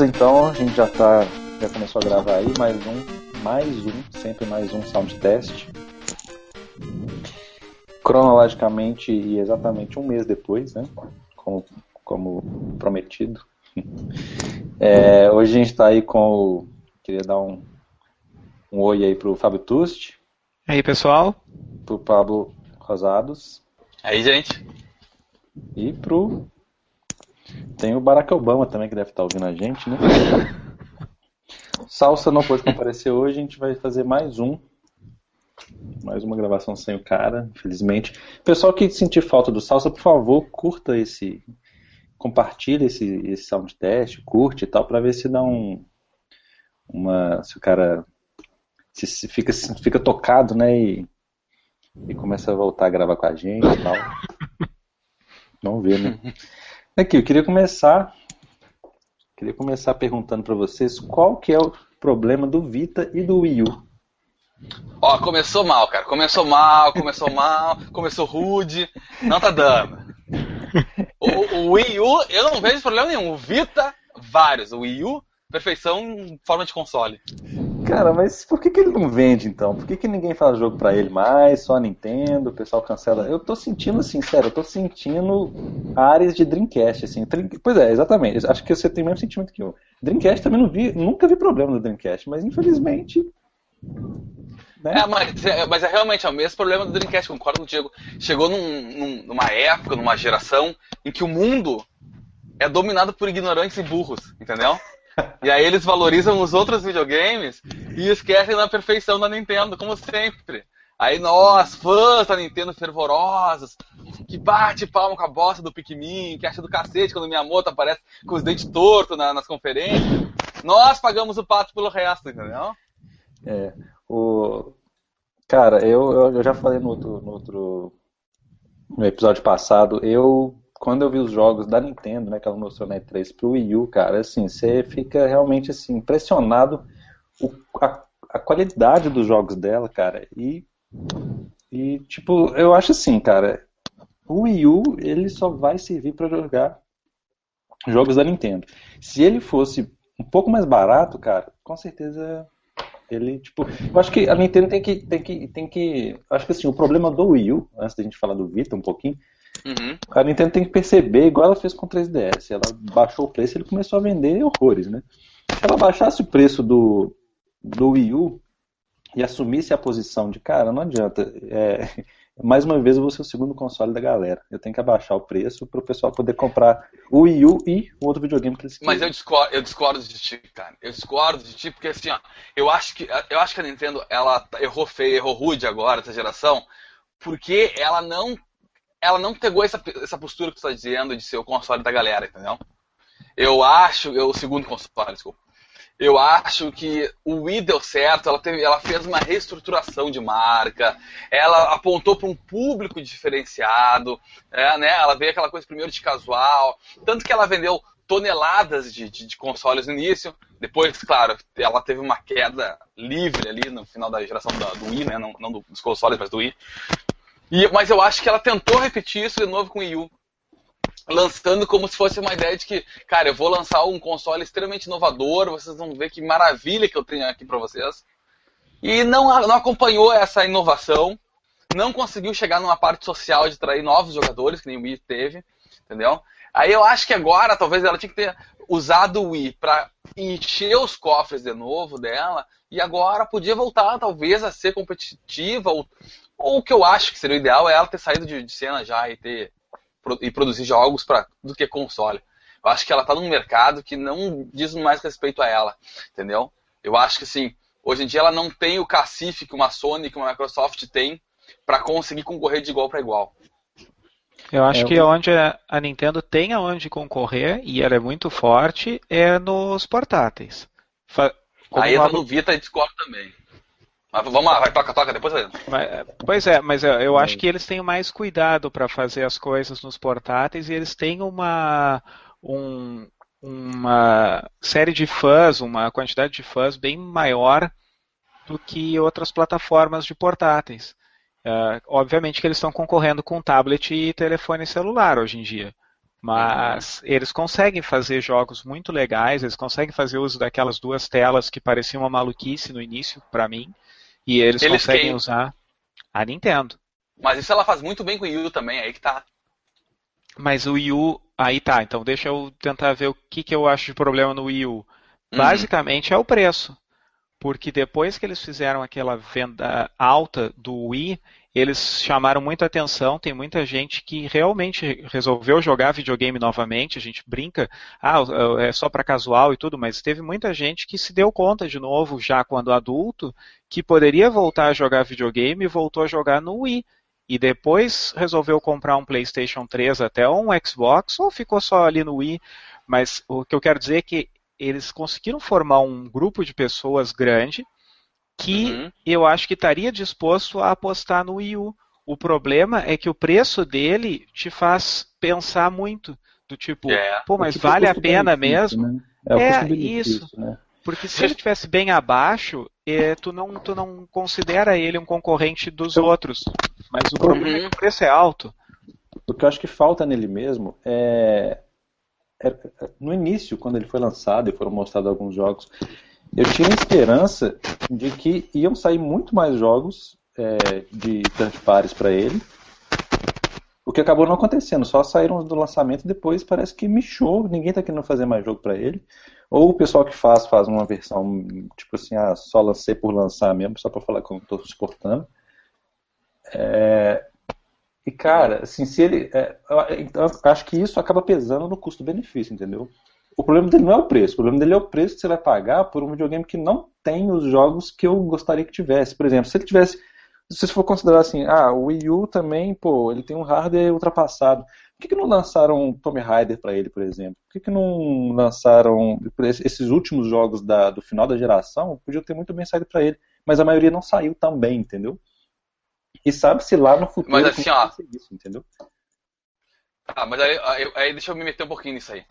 Beleza, então a gente já tá. Já começou a gravar aí, mais um, mais um, sempre mais um sound test. Cronologicamente e exatamente um mês depois, né? Como, como prometido. É, hoje a gente está aí com o. Queria dar um, um oi aí pro Fábio Tust. E aí, pessoal? Pro Pablo Rosados. Aí, gente. E pro. Tem o Barack Obama também que deve estar ouvindo a gente, né? Salsa não pôde comparecer hoje, a gente vai fazer mais um. Mais uma gravação sem o cara, infelizmente. Pessoal que sentir falta do Salsa, por favor, curta esse. Compartilha esse, esse sound test, curte e tal, pra ver se dá um. Uma. Se o cara. Se, se fica, se fica tocado, né? E, e começa a voltar a gravar com a gente e tal. Vamos ver, né? Aqui, eu queria começar queria começar perguntando para vocês qual que é o problema do Vita e do Wii U. Ó, começou mal, cara. Começou mal, começou mal, começou rude. Não tá dando. O, o, Wii U, eu não vejo problema nenhum. O Vita, vários. O Wii U, perfeição em forma de console. Cara, mas por que, que ele não vende então? Por que, que ninguém faz jogo para ele mais? Só a Nintendo, o pessoal cancela. Eu tô sentindo assim, sério, eu tô sentindo áreas de Dreamcast, assim. Pois é, exatamente. Acho que você tem o mesmo sentimento que eu. Dreamcast também não vi, nunca vi problema no Dreamcast, mas infelizmente. Né? É, mas, é, mas é realmente é o mesmo problema do Dreamcast, concordo com o Diego. Chegou num, num, numa época, numa geração, em que o mundo é dominado por ignorantes e burros, entendeu? E aí eles valorizam os outros videogames e esquecem da perfeição da Nintendo, como sempre. Aí nós, fãs da Nintendo fervorosos, que bate palma com a bosta do Pikmin, que acha do cacete quando minha moto aparece com os dentes tortos na, nas conferências, nós pagamos o pato pelo resto, entendeu? É, o... Cara, eu, eu já falei no outro, no outro no episódio passado, eu quando eu vi os jogos da Nintendo, né, que ela mostrou na E3 pro Wii U, cara, assim, você fica realmente assim impressionado o, a, a, qualidade dos jogos dela, cara. E e tipo, eu acho assim, cara, o Wii U, ele só vai servir para jogar jogos da Nintendo. Se ele fosse um pouco mais barato, cara, com certeza ele, tipo, eu acho que a Nintendo tem que tem que tem que, acho que assim, o problema do Wii U, antes da gente falar do Vita um pouquinho, Uhum. A Nintendo tem que perceber, igual ela fez com o 3DS. Ela baixou o preço e ele começou a vender horrores, né? Se ela baixasse o preço do, do Wii U e assumisse a posição de, cara, não adianta. É, mais uma vez eu vou ser o segundo console da galera. Eu tenho que abaixar o preço para o pessoal poder comprar o Wii U e o outro videogame que eles querem. Mas eu discordo, eu discordo de ti, cara. Eu discordo de ti porque assim, ó, eu acho que eu acho que a Nintendo ela errou feio, errou rude agora essa geração, porque ela não ela não pegou essa, essa postura que você está dizendo de ser o console da galera, entendeu? Eu acho, eu, o segundo console, desculpa. Eu acho que o Wii deu certo, ela, teve, ela fez uma reestruturação de marca, ela apontou para um público diferenciado, é, né? ela veio aquela coisa primeiro de casual, tanto que ela vendeu toneladas de, de, de, consoles no início, depois, claro, ela teve uma queda livre ali no final da geração do, do Wii, né? não, não dos consoles, mas do Wii. E, mas eu acho que ela tentou repetir isso de novo com o Wii U. Lançando como se fosse uma ideia de que, cara, eu vou lançar um console extremamente inovador, vocês vão ver que maravilha que eu tenho aqui para vocês. E não, não acompanhou essa inovação, não conseguiu chegar numa parte social de atrair novos jogadores, que nem o Wii teve, entendeu? Aí eu acho que agora talvez ela tinha que ter usado o Wii para encher os cofres de novo dela e agora podia voltar talvez a ser competitiva ou, ou o que eu acho que seria o ideal é ela ter saído de, de cena já e ter e produzir jogos para do que console. Eu acho que ela está num mercado que não diz mais respeito a ela, entendeu? Eu acho que assim, hoje em dia ela não tem o cacife que uma Sony, que uma Microsoft tem para conseguir concorrer de igual para igual. Eu acho é, que onde a Nintendo tem aonde concorrer, e ela é muito forte, é nos portáteis. Fa Aí entra no Vita e Discord também. Mas vamos lá, vai, toca, toca, depois mas, Pois é, mas eu, eu acho que eles têm mais cuidado para fazer as coisas nos portáteis e eles têm uma, um, uma série de fãs, uma quantidade de fãs bem maior do que outras plataformas de portáteis. Uh, obviamente que eles estão concorrendo com tablet e telefone celular hoje em dia. Mas eles conseguem fazer jogos muito legais, eles conseguem fazer uso daquelas duas telas que pareciam uma maluquice no início, para mim, e eles, eles conseguem quem? usar a Nintendo. Mas isso ela faz muito bem com o Wii U também, aí que tá. Mas o Wii U, aí tá, então deixa eu tentar ver o que, que eu acho de problema no Wii U. Uhum. Basicamente uhum. é o preço. Porque depois que eles fizeram aquela venda alta do Wii, eles chamaram muita atenção. Tem muita gente que realmente resolveu jogar videogame novamente. A gente brinca, ah, é só para casual e tudo, mas teve muita gente que se deu conta de novo, já quando adulto, que poderia voltar a jogar videogame e voltou a jogar no Wii. E depois resolveu comprar um PlayStation 3 até um Xbox ou ficou só ali no Wii. Mas o que eu quero dizer é que eles conseguiram formar um grupo de pessoas grande que uhum. eu acho que estaria disposto a apostar no Wii U. O problema é que o preço dele te faz pensar muito. Do tipo, é. pô, mas vale a pena mesmo? Né? É, é isso. Né? Porque se ele estivesse bem abaixo, é, tu, não, tu não considera ele um concorrente dos então, outros. Mas o problema é que o preço é alto. O que eu acho que falta nele mesmo é, é, é no início, quando ele foi lançado e foram mostrados alguns jogos, eu tinha esperança de que iam sair muito mais jogos é, de third parties para ele. O que acabou não acontecendo, só saíram do lançamento depois parece que michou, ninguém está querendo fazer mais jogo para ele. Ou o pessoal que faz, faz uma versão, tipo assim, ah, só lancei por lançar mesmo, só para falar que eu estou suportando. É... E cara, assim, se ele. É, eu acho que isso acaba pesando no custo-benefício, entendeu? O problema dele não é o preço, o problema dele é o preço que você vai pagar por um videogame que não tem os jogos que eu gostaria que tivesse. Por exemplo, se ele tivesse. Se você for considerar assim, ah, o Wii U também, pô, ele tem um hardware ultrapassado. Por que, que não lançaram Tomb Raider para ele, por exemplo? Por que, que não lançaram esses últimos jogos da, do final da geração? Podiam ter muito bem saído para ele, mas a maioria não saiu também, entendeu? E sabe-se lá no futuro mas assim, ó, isso, entendeu? Ah, mas aí, aí, aí, deixa eu me meter um pouquinho nisso aí.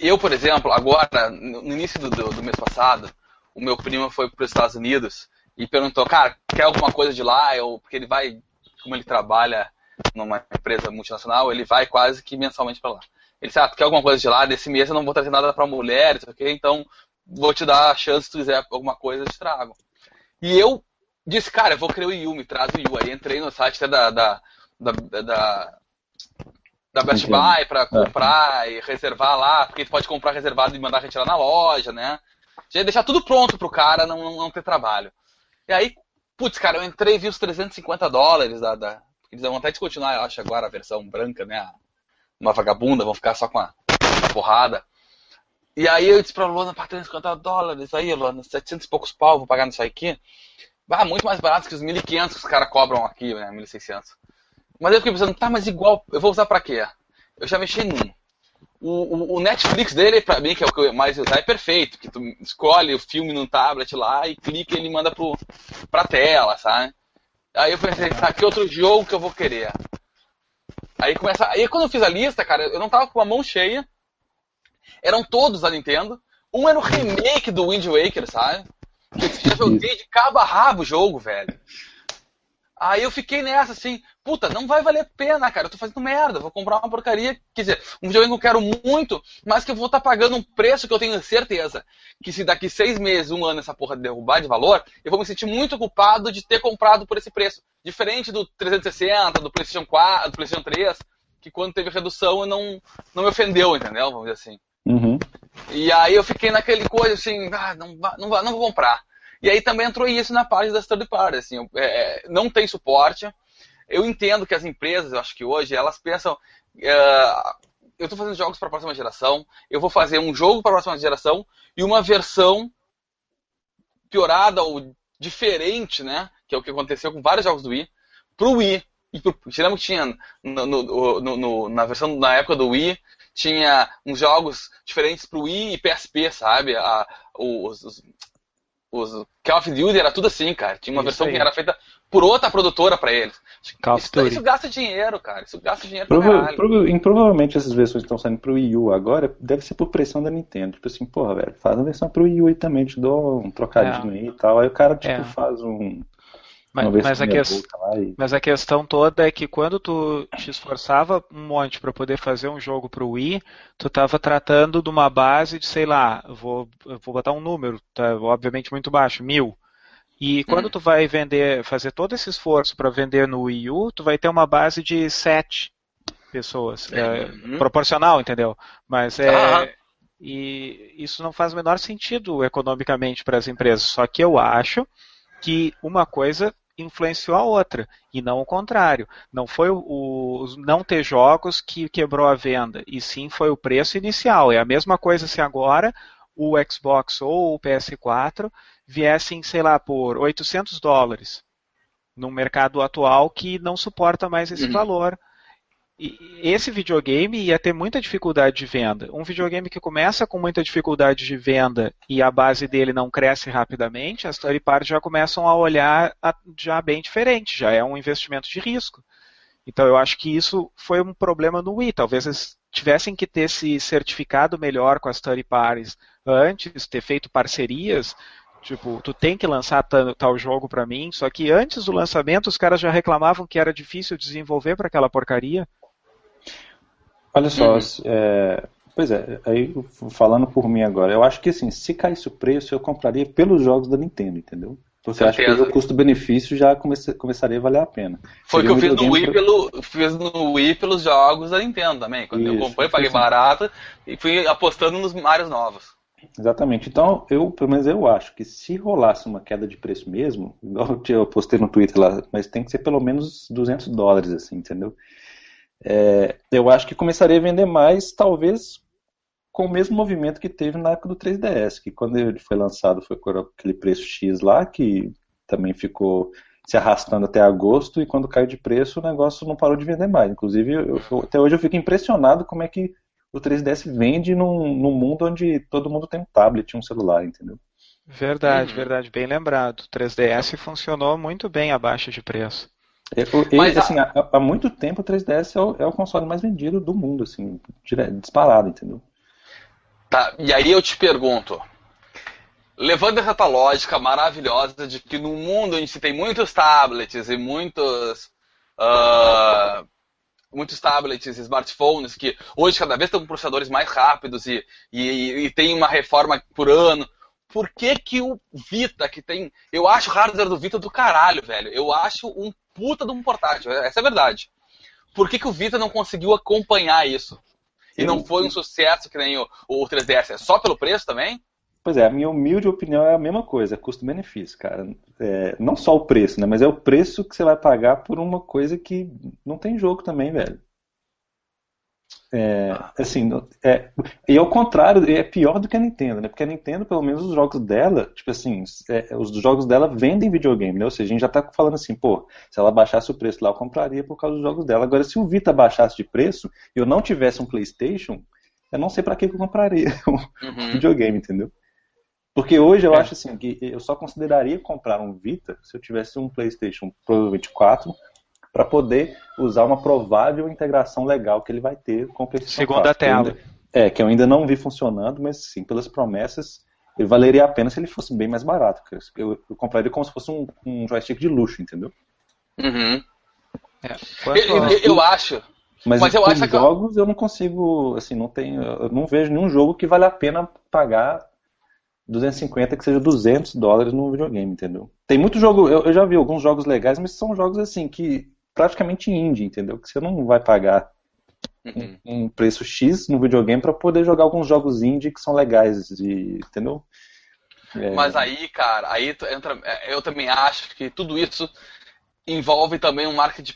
Eu, por exemplo, agora, no início do, do, do mês passado, o meu primo foi para os Estados Unidos e perguntou, cara, quer alguma coisa de lá? Eu, porque ele vai, como ele trabalha numa empresa multinacional, ele vai quase que mensalmente para lá. Ele disse, ah, tu quer alguma coisa de lá? Desse mês eu não vou trazer nada para mulher, okay? então vou te dar a chance, se tu quiser alguma coisa, eu te trago. E eu disse, cara, eu vou criar o Yu, me traz o Yu. Aí entrei no site da, da, da, da da Best Buy para é. comprar é. e reservar lá, porque tu pode comprar reservado e mandar retirar na loja, né? Já deixar tudo pronto pro cara não, não ter trabalho. E aí, putz, cara, eu entrei e vi os 350 dólares da. da eles vão até descontinuar, eu acho, agora a versão branca, né? Uma vagabunda, vão ficar só com a, a porrada. E aí eu disse pra Luana, pá, 350 dólares, aí, Luana, 700 e poucos pau, vou pagar nisso aqui. Ah, muito mais barato que os 1.500 que os caras cobram aqui, né? 1.600. Mas eu fiquei pensando, tá, mas igual, eu vou usar pra quê? Eu já mexi num. O, o, o, Netflix dele, pra mim, que é o que eu mais usar, é perfeito. Que tu escolhe o filme no tablet lá e clica e ele manda pro, pra tela, sabe? Aí eu pensei, tá, que outro jogo que eu vou querer? Aí começa. Aí quando eu fiz a lista, cara, eu não tava com a mão cheia. Eram todos da Nintendo. Um era o remake do Wind Waker, sabe? Eu já joguei de cabo a rabo o jogo, velho. Aí eu fiquei nessa, assim, puta, não vai valer a pena, cara, eu tô fazendo merda, vou comprar uma porcaria, quer dizer, um videogame que eu quero muito, mas que eu vou estar tá pagando um preço que eu tenho certeza que se daqui seis meses, um ano essa porra derrubar de valor, eu vou me sentir muito culpado de ter comprado por esse preço. Diferente do 360, do PlayStation 4, do PlayStation 3, que quando teve redução não, não me ofendeu, entendeu? Vamos dizer assim. Uhum. E aí eu fiquei naquele coisa assim, ah, não, não, não, não vou comprar. E aí também entrou isso na parte das third parties, assim, é, não tem suporte. Eu entendo que as empresas, eu acho que hoje, elas pensam, é, eu estou fazendo jogos para a próxima geração, eu vou fazer um jogo para a próxima geração e uma versão piorada ou diferente, né, que é o que aconteceu com vários jogos do Wii, para o Wii. E pro, que tinha no, no, no, na versão na época do Wii, tinha uns jogos diferentes para o Wii e PSP, sabe? A, os, os, os Call of Duty era tudo assim, cara. Tinha uma isso versão aí. que era feita por outra produtora para eles. Isso, isso, gasta dinheiro, cara. Isso gasta dinheiro Prova pra prova provavelmente essas versões estão saindo pro Wii U agora deve ser por pressão da Nintendo. Tipo assim, porra, velho, faz uma versão pro Wii U aí também, te dou um trocadinho é. aí e tal. Aí o cara, tipo, é. faz um. Mas, mas, a que... e... mas, a questão toda é que quando tu te esforçava um monte para poder fazer um jogo para o Wii, tu estava tratando de uma base de, sei lá, vou, vou botar um número, tá, obviamente muito baixo, mil. E quando hum. tu vai vender, fazer todo esse esforço para vender no Wii U, tu vai ter uma base de sete pessoas. É, uhum. Proporcional, entendeu? Mas é. Ah. E isso não faz o menor sentido economicamente para as empresas. Só que eu acho que uma coisa influenciou a outra e não o contrário. Não foi o, o, não ter jogos que quebrou a venda e sim foi o preço inicial. É a mesma coisa se agora o Xbox ou o PS4 viessem, sei lá, por 800 dólares no mercado atual que não suporta mais esse uhum. valor esse videogame ia ter muita dificuldade de venda. Um videogame que começa com muita dificuldade de venda e a base dele não cresce rapidamente, as third parties já começam a olhar já bem diferente, já é um investimento de risco. Então eu acho que isso foi um problema no Wii. Talvez eles tivessem que ter se certificado melhor com as third parties antes, ter feito parcerias. Tipo, tu tem que lançar tal jogo para mim, só que antes do lançamento os caras já reclamavam que era difícil desenvolver para aquela porcaria. Olha só, uhum. é, pois é, aí falando por mim agora, eu acho que assim, se caísse o preço, eu compraria pelos jogos da Nintendo, entendeu? Você acha que o custo-benefício já comece, começaria a valer a pena. Foi o que eu fiz no, Wii pra... pelo, fiz no Wii pelos jogos da Nintendo também. Quando Isso, eu comprei, paguei assim. barato e fui apostando nos Marios novos. Exatamente. Então, eu, pelo menos eu acho que se rolasse uma queda de preço mesmo, igual eu postei no Twitter lá, mas tem que ser pelo menos 200 dólares, assim, entendeu? É, eu acho que começaria a vender mais, talvez com o mesmo movimento que teve na época do 3DS, que quando ele foi lançado foi com aquele preço X lá, que também ficou se arrastando até agosto, e quando caiu de preço o negócio não parou de vender mais. Inclusive, eu, até hoje eu fico impressionado como é que o 3DS vende num, num mundo onde todo mundo tem um tablet, um celular, entendeu? Verdade, uhum. verdade, bem lembrado. O 3DS funcionou muito bem abaixo de preço. É, Mas, assim, há, há, muito tempo o 3DS é o, é o, console mais vendido do mundo, assim, disparado, entendeu? Tá, e aí eu te pergunto, levando essa lógica maravilhosa de que no mundo onde se tem muitos tablets e muitos uh, muitos tablets e smartphones que hoje cada vez estão com processadores mais rápidos e, e, e tem uma reforma por ano, por que, que o Vita, que tem. Eu acho o hardware do Vita do caralho, velho. Eu acho um puta de um portátil. Essa é a verdade. Por que, que o Vita não conseguiu acompanhar isso? E não foi um sucesso que nem o, o 3DS? É só pelo preço também? Pois é, a minha humilde opinião é a mesma coisa, é custo-benefício, cara. É, não só o preço, né? Mas é o preço que você vai pagar por uma coisa que não tem jogo também, velho. É, assim, é, e ao contrário, é pior do que a Nintendo, né? Porque a Nintendo, pelo menos os jogos dela, tipo assim, é, os jogos dela vendem videogame, né? Ou seja, a gente já tá falando assim, pô, se ela baixasse o preço lá, eu compraria por causa dos jogos dela. Agora, se o Vita baixasse de preço e eu não tivesse um PlayStation, eu não sei para que eu compraria um uhum. videogame, entendeu? Porque hoje eu é. acho assim, que eu só consideraria comprar um Vita se eu tivesse um PlayStation, provavelmente 4, para poder usar uma provável integração legal que ele vai ter com o PlayStation Segunda 4. tela. Ainda, é, que eu ainda não vi funcionando, mas sim, pelas promessas, ele valeria a pena se ele fosse bem mais barato. Eu, eu compraria como se fosse um, um joystick de luxo, entendeu? Uhum. É, eu, eu, eu, acho. Mas, mas eu acho que jogos eu não consigo, assim, não tenho, eu não vejo nenhum jogo que vale a pena pagar 250 que seja 200 dólares no videogame, entendeu? Tem muito jogo, eu, eu já vi alguns jogos legais, mas são jogos assim que praticamente indie, entendeu? Que você não vai pagar uhum. um, um, preço X no videogame para poder jogar alguns jogos indie que são legais, entendeu? É... Mas aí, cara, aí entra, é, eu também acho que tudo isso envolve também um marketing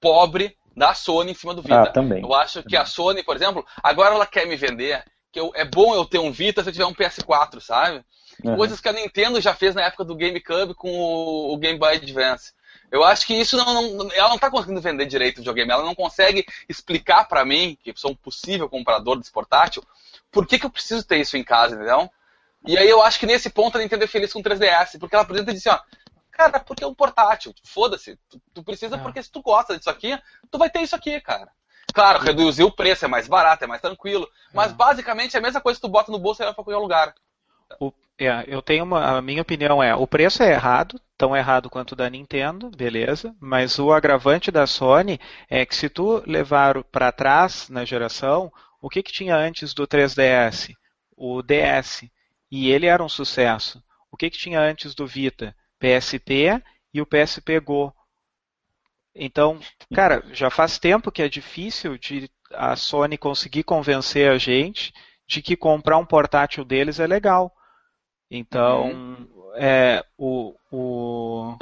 pobre da Sony em cima do Vita. Ah, também. Eu acho que a Sony, por exemplo, agora ela quer me vender que eu, é bom eu ter um Vita se eu tiver um PS4, sabe? Uhum. Coisas que a Nintendo já fez na época do GameCube com o, o Game Boy Advance. Eu acho que isso não, não, ela não está conseguindo vender direito o videogame. Ela não consegue explicar para mim, que sou um possível comprador desse portátil, por que, que eu preciso ter isso em casa, entendeu? E aí eu acho que nesse ponto a Nintendo é feliz com o 3DS, porque ela apresenta e diz assim, ó, cara, porque é um portátil, foda-se, tu, tu, precisa é. porque se tu gosta disso aqui, tu vai ter isso aqui, cara. Claro, reduzir o preço é mais barato, é mais tranquilo, mas é. basicamente é a mesma coisa que tu bota no bolso e leva pra qualquer lugar. O, é, eu tenho uma, a minha opinião é, o preço é errado, tão errado quanto o da Nintendo, beleza, mas o agravante da Sony é que se tu levar para trás na geração, o que, que tinha antes do 3DS? O DS. E ele era um sucesso. O que, que tinha antes do Vita? PSP e o PSP Go. Então, cara, já faz tempo que é difícil de a Sony conseguir convencer a gente de que comprar um portátil deles é legal. Então, uhum. é, o, o,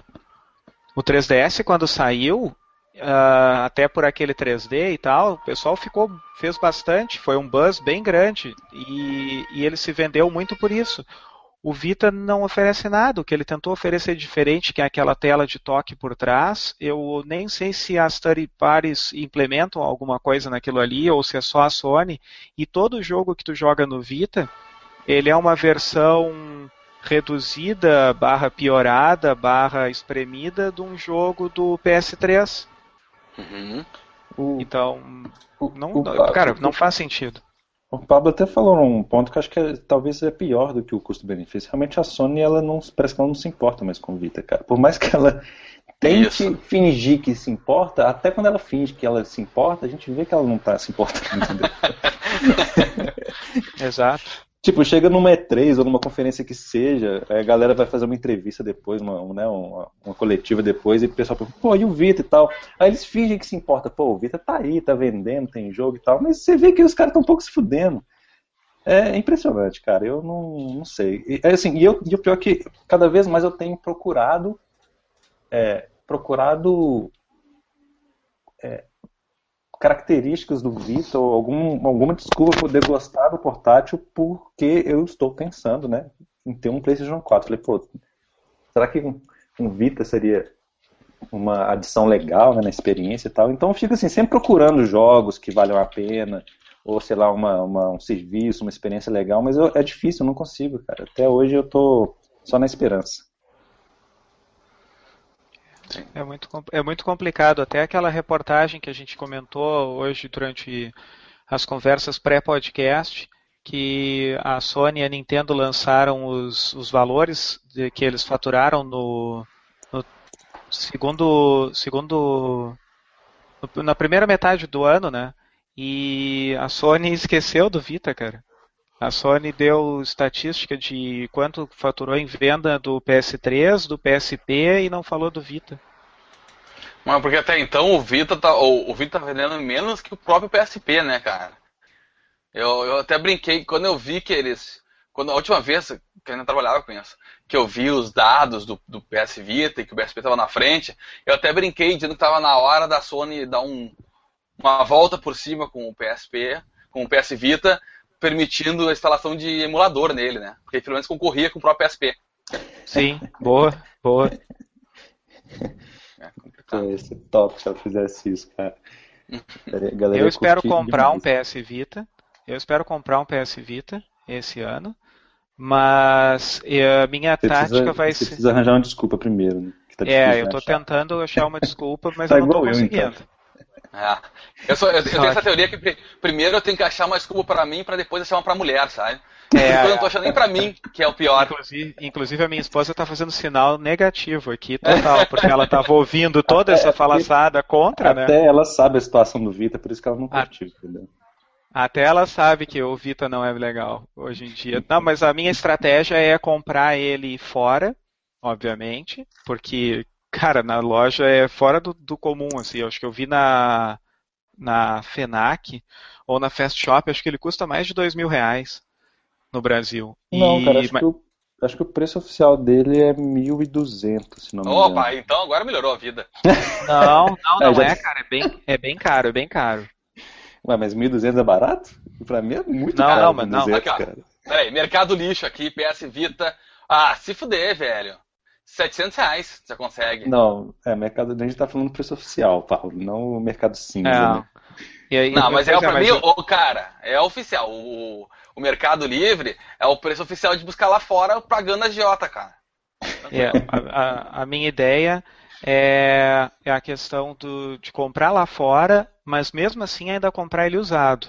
o 3DS quando saiu, uh, até por aquele 3D e tal, o pessoal ficou fez bastante, foi um buzz bem grande e, e ele se vendeu muito por isso. O Vita não oferece nada, o que ele tentou oferecer diferente, que é aquela tela de toque por trás. Eu nem sei se as third parties implementam alguma coisa naquilo ali, ou se é só a Sony. E todo jogo que tu joga no Vita, ele é uma versão reduzida, barra piorada, barra espremida de um jogo do PS3. Uhum. Então, não, o, cara, não faz sentido. O Pablo até falou um ponto que acho que é, talvez é pior do que o custo-benefício. Realmente a Sony ela não parece que ela não se importa mais com o Vita, cara. Por mais que ela tente Isso. fingir que se importa, até quando ela finge que ela se importa, a gente vê que ela não está se importando. Exato. Tipo, chega numa E3 ou numa conferência que seja, a galera vai fazer uma entrevista depois, uma, né, uma, uma coletiva depois, e o pessoal pergunta, pô, e o Vita e tal? Aí eles fingem que se importa, pô, o Vita tá aí, tá vendendo, tem jogo e tal, mas você vê que os caras estão um pouco se fudendo. É impressionante, cara, eu não, não sei. E, é assim, e, eu, e o pior é que cada vez mais eu tenho procurado, é, procurado é, características do Vita ou algum, alguma desculpa poder gostar do portátil porque eu estou pensando né, em ter um PlayStation 4. Falei, pô, será que um, um Vita seria uma adição legal né, na experiência e tal? Então eu fico assim, sempre procurando jogos que valham a pena ou sei lá, uma, uma um serviço, uma experiência legal, mas eu, é difícil, eu não consigo, cara. Até hoje eu tô só na esperança. É muito, é muito complicado. Até aquela reportagem que a gente comentou hoje durante as conversas pré-podcast, que a Sony e a Nintendo lançaram os, os valores de, que eles faturaram no, no segundo, segundo no, na primeira metade do ano, né? E a Sony esqueceu do Vita, cara. A Sony deu estatística de quanto faturou em venda do PS3, do PSP e não falou do Vita. Mas porque até então o Vita tá, o, o Vita tá vendendo menos que o próprio PSP, né, cara? Eu, eu até brinquei quando eu vi que eles. Quando a última vez que eu ainda trabalhava com isso, que eu vi os dados do, do PS Vita e que o PSP estava na frente, eu até brinquei dizendo que estava na hora da Sony dar um, uma volta por cima com o PSP, com o PS Vita, permitindo a instalação de emulador nele, né? Porque pelo menos concorria com o próprio PSP. Sim, boa, boa. É, ia ser top se ela fizesse isso, cara. eu espero comprar um PS Vita. Eu espero comprar um PS Vita esse ano. Mas eh, a minha você tática precisa, vai você ser. Você precisa arranjar uma desculpa primeiro, né? Tá é, eu tô achar. tentando achar uma desculpa, mas tá eu não tô conseguindo. Eu, então. É. Eu, sou, eu, eu, tenho essa teoria que primeiro eu tenho que achar uma desculpa para mim para depois achar uma para mulher, sabe? É, eu não tô achando nem pra mim, que é o pior. Inclusive, inclusive a minha esposa tá fazendo sinal negativo aqui, total, porque ela tava ouvindo toda até, essa falaçada contra, até né? Até ela sabe a situação do Vita, por isso que ela não curtiu, entendeu? Até ela sabe que o Vita não é legal hoje em dia. Não, mas a minha estratégia é comprar ele fora, obviamente, porque Cara, na loja é fora do, do comum, assim. Eu acho que eu vi na, na FENAC ou na Fast Shop, acho que ele custa mais de dois mil reais no Brasil. Não, e... cara, acho, que o, acho que o preço oficial dele é 1.200, se não me engano. Opa, então agora melhorou a vida. Não, não, não é, é cara, é bem, é bem caro, é bem caro. Ué, mas 1.200 é barato? Pra mim é muito não, caro. Não, mas não, aqui, cara. Peraí, mercado lixo aqui, PS Vita. Ah, se fuder, velho. 700 reais você consegue. Não, é, mercado a gente tá falando preço oficial, Paulo, não o mercado cinza, é. né? Aí, não, mas é, pra mim, o cara, é oficial. O, o Mercado Livre é o preço oficial de buscar lá fora pagando a Giota, cara. É, a, a, a, minha ideia é, é a questão do, de comprar lá fora, mas mesmo assim ainda comprar ele usado.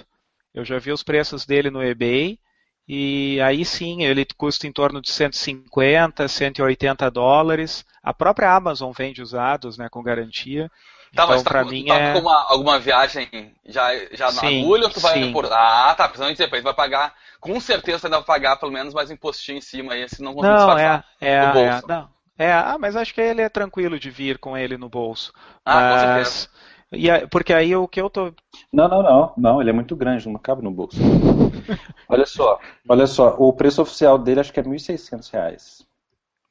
Eu já vi os preços dele no eBay E aí sim, ele custa em torno de 150, 180 dólares. A própria Amazon vende usados, né, com garantia. Tá, então, mas tá, mim tá é... com uma, alguma viagem já, já na sim, agulha ou tu vai por... Ah, tá, precisamente depois vai pagar. Com certeza você ainda vai pagar pelo menos mais um impostinho em cima aí, se não conseguir não, disfarçar é, é, bolso. É, não. É, ah, mas acho que ele é tranquilo de vir com ele no bolso. Ah, mas... com certeza. E porque aí o que eu tô. Não, não, não. Não, ele é muito grande, não cabe no bolso. olha só, olha só. O preço oficial dele acho que é 1.600 reais.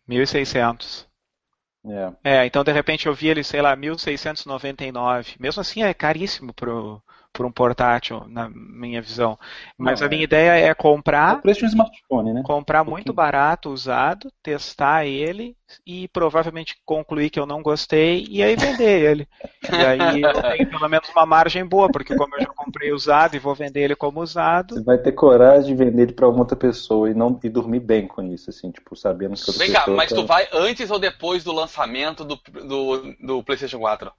1.600. É. é, então de repente eu vi ele, sei lá, 1.699. Mesmo assim é caríssimo pro, por um portátil, na minha visão. Mas Não, a minha é. ideia é comprar. O preço de um smartphone, né? Comprar um muito barato, usado, testar ele e provavelmente concluir que eu não gostei e aí vender ele. E aí eu tenho pelo menos uma margem boa, porque como eu já comprei usado e vou vender ele como usado. Você vai ter coragem de vender ele para outra pessoa e não e dormir bem com isso, assim, tipo, sabendo que Vem cá, mas tá... tu vai antes ou depois do lançamento do, do, do PlayStation 4?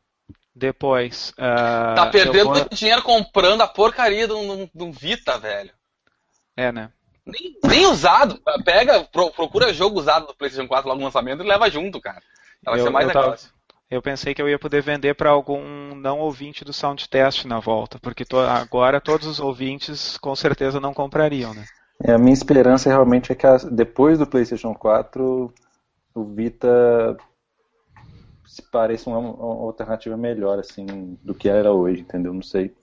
Depois. Uh, tá perdendo vou... dinheiro comprando a porcaria de um, Vita, velho. É, né? Nem, nem usado. Pega, pro, procura jogo usado do PlayStation 4 logo no lançamento e leva junto, cara. Vai eu, ser mais eu negócio. Tava, eu pensei que eu ia poder vender para algum não ouvinte do Sound Test na volta, porque to, agora todos os ouvintes com certeza não comprariam, né? É, a minha esperança realmente é que a, depois do PlayStation 4 o Vita se pareça uma, uma, alternativa melhor, assim, do que era hoje, entendeu? Não sei.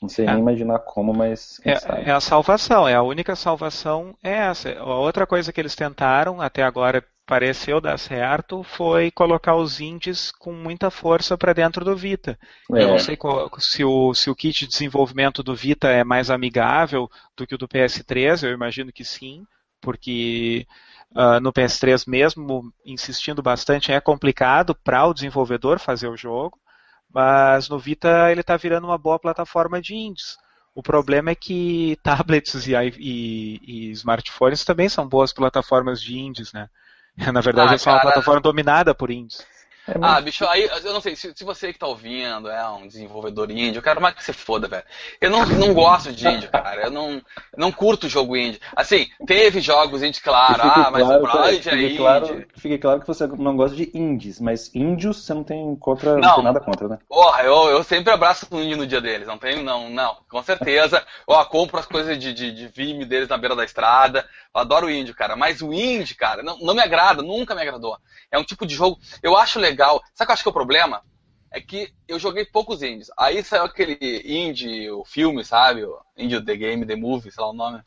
Não sei é. nem imaginar como, mas. É, é, a salvação, é a única salvação é essa. A outra coisa que eles tentaram, até agora pareceu dar certo, foi colocar os indies com muita força para dentro do Vita. É. Eu não sei qual, se, o, se o kit de desenvolvimento do Vita é mais amigável do que o do PS3, eu imagino que sim, porque Uh, no PS3 mesmo, insistindo bastante, é complicado para o desenvolvedor fazer o jogo, mas no Vita ele está virando uma boa plataforma de indies. O problema é que tablets e, e, e, smartphones também são boas plataformas de indies, né? Na verdade, ah, eles são uma plataforma dominada por indies. É ah, bicho, aí eu não sei, se, se, você que tá ouvindo é um desenvolvedor índio, eu quero mais que você foda, velho. Eu não, não gosto de índio, cara. Eu não, não curto jogo índio. Assim, teve jogos índios, claro. Ah, mas claro, o Pride é claro, Fique claro que você não gosta de indies, mas índios você não tem, contra, não, não tem nada contra, né? Porra, eu, eu sempre abraço o índio no dia deles. Não tenho, não, não. Com certeza. Ó, compro as coisas de, de, de Vime deles na beira da estrada. Eu adoro o índio, cara. Mas o indie, cara, não, não me agrada, nunca me agradou. É um tipo de jogo. Eu acho legal. Sabe o que eu acho que é o problema? É que eu joguei poucos indies. Aí saiu aquele indie, o filme, sabe? O indie The Game, The Movie, sei lá o nome.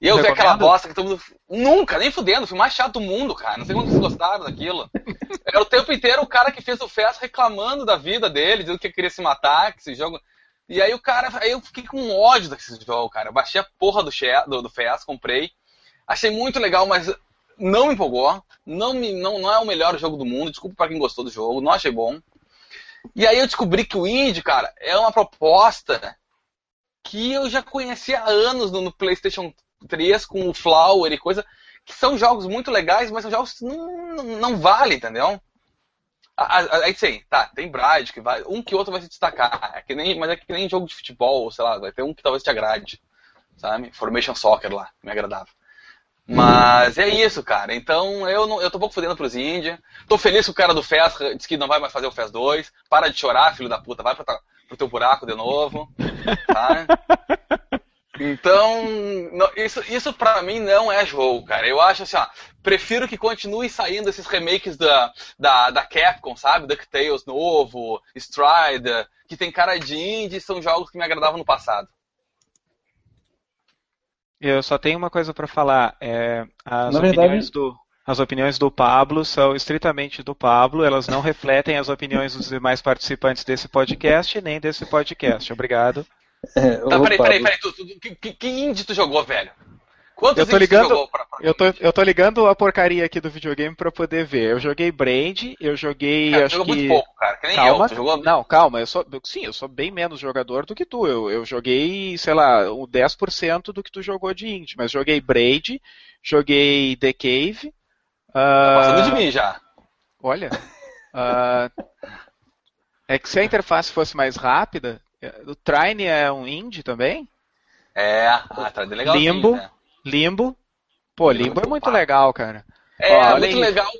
E eu vi aquela bosta que todo mundo. Nunca, nem fudendo, o filme mais chato do mundo, cara. Não sei como vocês gostaram daquilo. Era o tempo inteiro o cara que fez o Fest reclamando da vida dele, dizendo que queria se matar, que esse jogo. E aí o cara. Aí eu fiquei com ódio desse jogo, cara. Eu baixei a porra do, do, do Fest, comprei. Achei muito legal, mas não me empolgou. Não, me, não, não é o melhor jogo do mundo. Desculpa para quem gostou do jogo, não achei bom. E aí eu descobri que o Indie, cara, é uma proposta que eu já conhecia há anos no, no PlayStation 3 com o Flower e coisa, que são jogos muito legais, mas são jogos que não, não, valem, entendeu? Aí sim, tá, tem Bride, que vai, um que outro vai se destacar, é que nem, mas é que nem jogo de futebol, sei lá, vai ter um que talvez te agrade, sabe? Formation Soccer lá, me agradava. Mas é isso, cara. Então eu não, eu tô um pouco fodendo pros Índia. Tô feliz que o cara do FES disse que não vai mais fazer o FES 2. Para de chorar, filho da puta. Vai pro, pro teu buraco de novo. Tá? Então, isso, isso pra mim não é jogo, cara. Eu acho assim, ó, prefiro que continue saindo esses remakes da, da, da Capcom, sabe? DuckTales novo, Stride, que tem cara de indie, são jogos que me agradavam no passado. Eu só tenho uma coisa para falar. É, as, opiniões verdade... do, as opiniões do Pablo são estritamente do Pablo, elas não refletem as opiniões dos demais participantes desse podcast nem desse podcast. Obrigado. É, tá, peraí, peraí, peraí, tu, tu, que, que indie tu jogou, velho? Quantos eu tô ligando, pra, pra... Eu, tô, eu tô ligando a porcaria aqui do videogame pra poder ver. Eu joguei Brand, eu joguei. Cara, acho jogou que... muito pouco, cara. Que nem calma, eu. Jogou... Não, calma, eu sou. Sim, eu sou bem menos jogador do que tu. Eu, eu joguei, sei lá, o 10% do que tu jogou de indie. Mas joguei Braid, joguei The Cave. Tá passando de mim já. Olha. Uh, é que se a interface fosse mais rápida. O Trine é um indie também? É, ah, tá legal. Limbo, né? Limbo. Pô, Limbo é muito legal, cara. É, Ó, muito legal,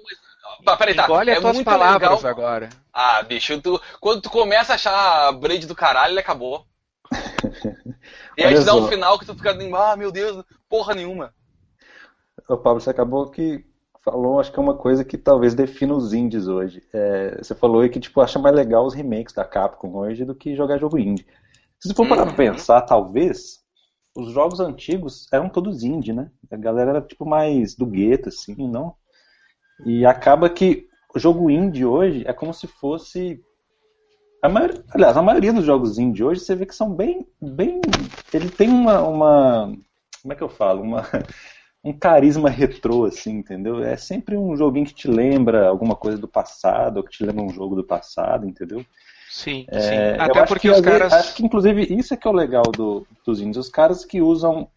mas... peraí, tá. Olha é tuas muito palavras legal. agora. Ah, bicho, tu, quando tu começa a achar a braid do caralho, ele acabou. e aí te dá um final que tu fica, ah, meu Deus, porra nenhuma. Ô, Pablo, você acabou que falou, acho que é uma coisa que talvez defina os indies hoje. É, você falou aí que tipo, acha mais legal os remakes da Capcom hoje do que jogar jogo indie. Se você for parar pra Uhum. pensar, talvez, os jogos antigos eram todos indie, né? A galera era tipo mais do gueto, assim, não? E acaba que o jogo indie hoje é como se fosse. A aliás, a maioria dos jogos indie hoje você vê que são bem. bem ele tem uma, uma. Como é que eu falo? Uma, um carisma retrô, assim, entendeu? É sempre um joguinho que te lembra alguma coisa do passado, ou que te lembra um jogo do passado, entendeu? Sim, É, sim. Até porque que, os caras. Acho que, inclusive, isso é que é o legal do, dos indies. Os caras que usam.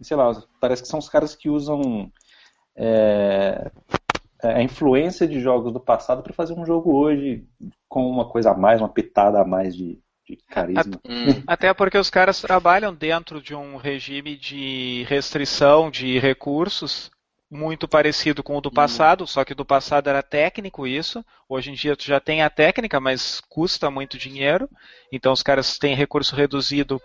Sei lá, parece que são os caras que usam. é, a influência de jogos do passado para fazer um jogo hoje com uma coisa a mais, uma pitada a mais de, de carisma. Hum. Até porque os caras trabalham dentro de um regime de restrição de recursos muito parecido com o do passado, só que do passado era técnico isso. Hoje em dia tu já tem a técnica, mas custa muito dinheiro. Então os caras têm recurso reduzido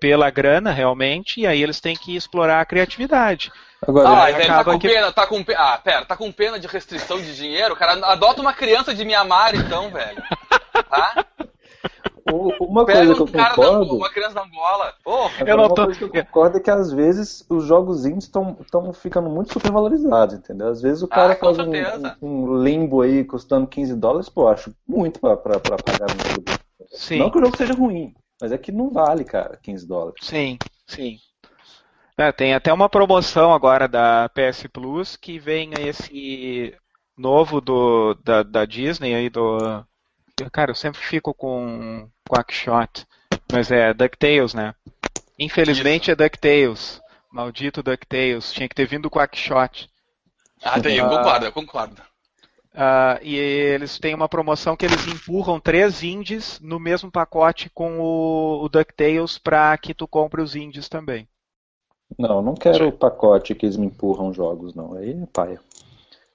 pela grana realmente, e aí eles têm que explorar a criatividade. Agora, Ah, aí velho, tá acaba com que- pena, tá com pena. Ah, pera, tá com pena de restrição de dinheiro? Cara, adota uma criança de Mianmar, então, velho. Tá? Uma Pega coisa que eu concordo. Uma criança da Angola. Porra. Eu não uma tô- coisa que eu concordo é que às vezes os jogos indies estão ficando muito supervalorizados, entendeu? Às vezes o cara Ah, com faz um, um- limbo aí custando 15 dólares, pô, acho muito pra, pra, pra pagar um jogo. Sim. Não que o jogo seja ruim, mas é que não vale, cara, 15 dólares. Sim, sim. É, tem até uma promoção agora da PS Plus que vem esse novo do, da, da Disney aí do. Cara, eu sempre fico com Quackshot, mas é DuckTales, né? Infelizmente é DuckTales. Maldito DuckTales. Tinha que ter vindo Quackshot. Ah, tem, eu Ah. concordo, eu concordo. Ah, e eles têm uma promoção que eles empurram três indies no mesmo pacote com o, o DuckTales para que tu compre os indies também. Não, não quero o pacote que eles me empurram jogos, não. Aí é paia.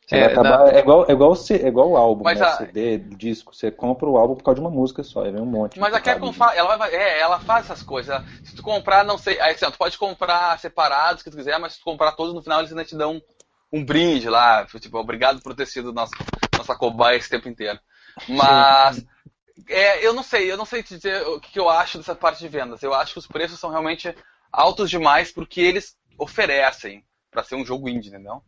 Você É, acabar, é igual, é igual, é igual o álbum, Mas né? a- CD, disco. Você compra o álbum por causa de uma música só, aí vem um monte. Mas a Capcom fa- ela, vai, é, ela faz essas coisas. Se tu comprar, não sei. Aí, assim, ó, tu pode comprar separados, que tu quiser, mas se tu comprar todos, no final eles ainda te dão um brinde lá. Tipo, obrigado por ter sido nosso, nossa cobaia esse tempo inteiro. Mas. É, eu não sei, eu não sei te dizer o que que eu acho dessa parte de vendas. Eu acho que os preços são realmente altos demais porque eles oferecem pra ser um jogo indie, entendeu?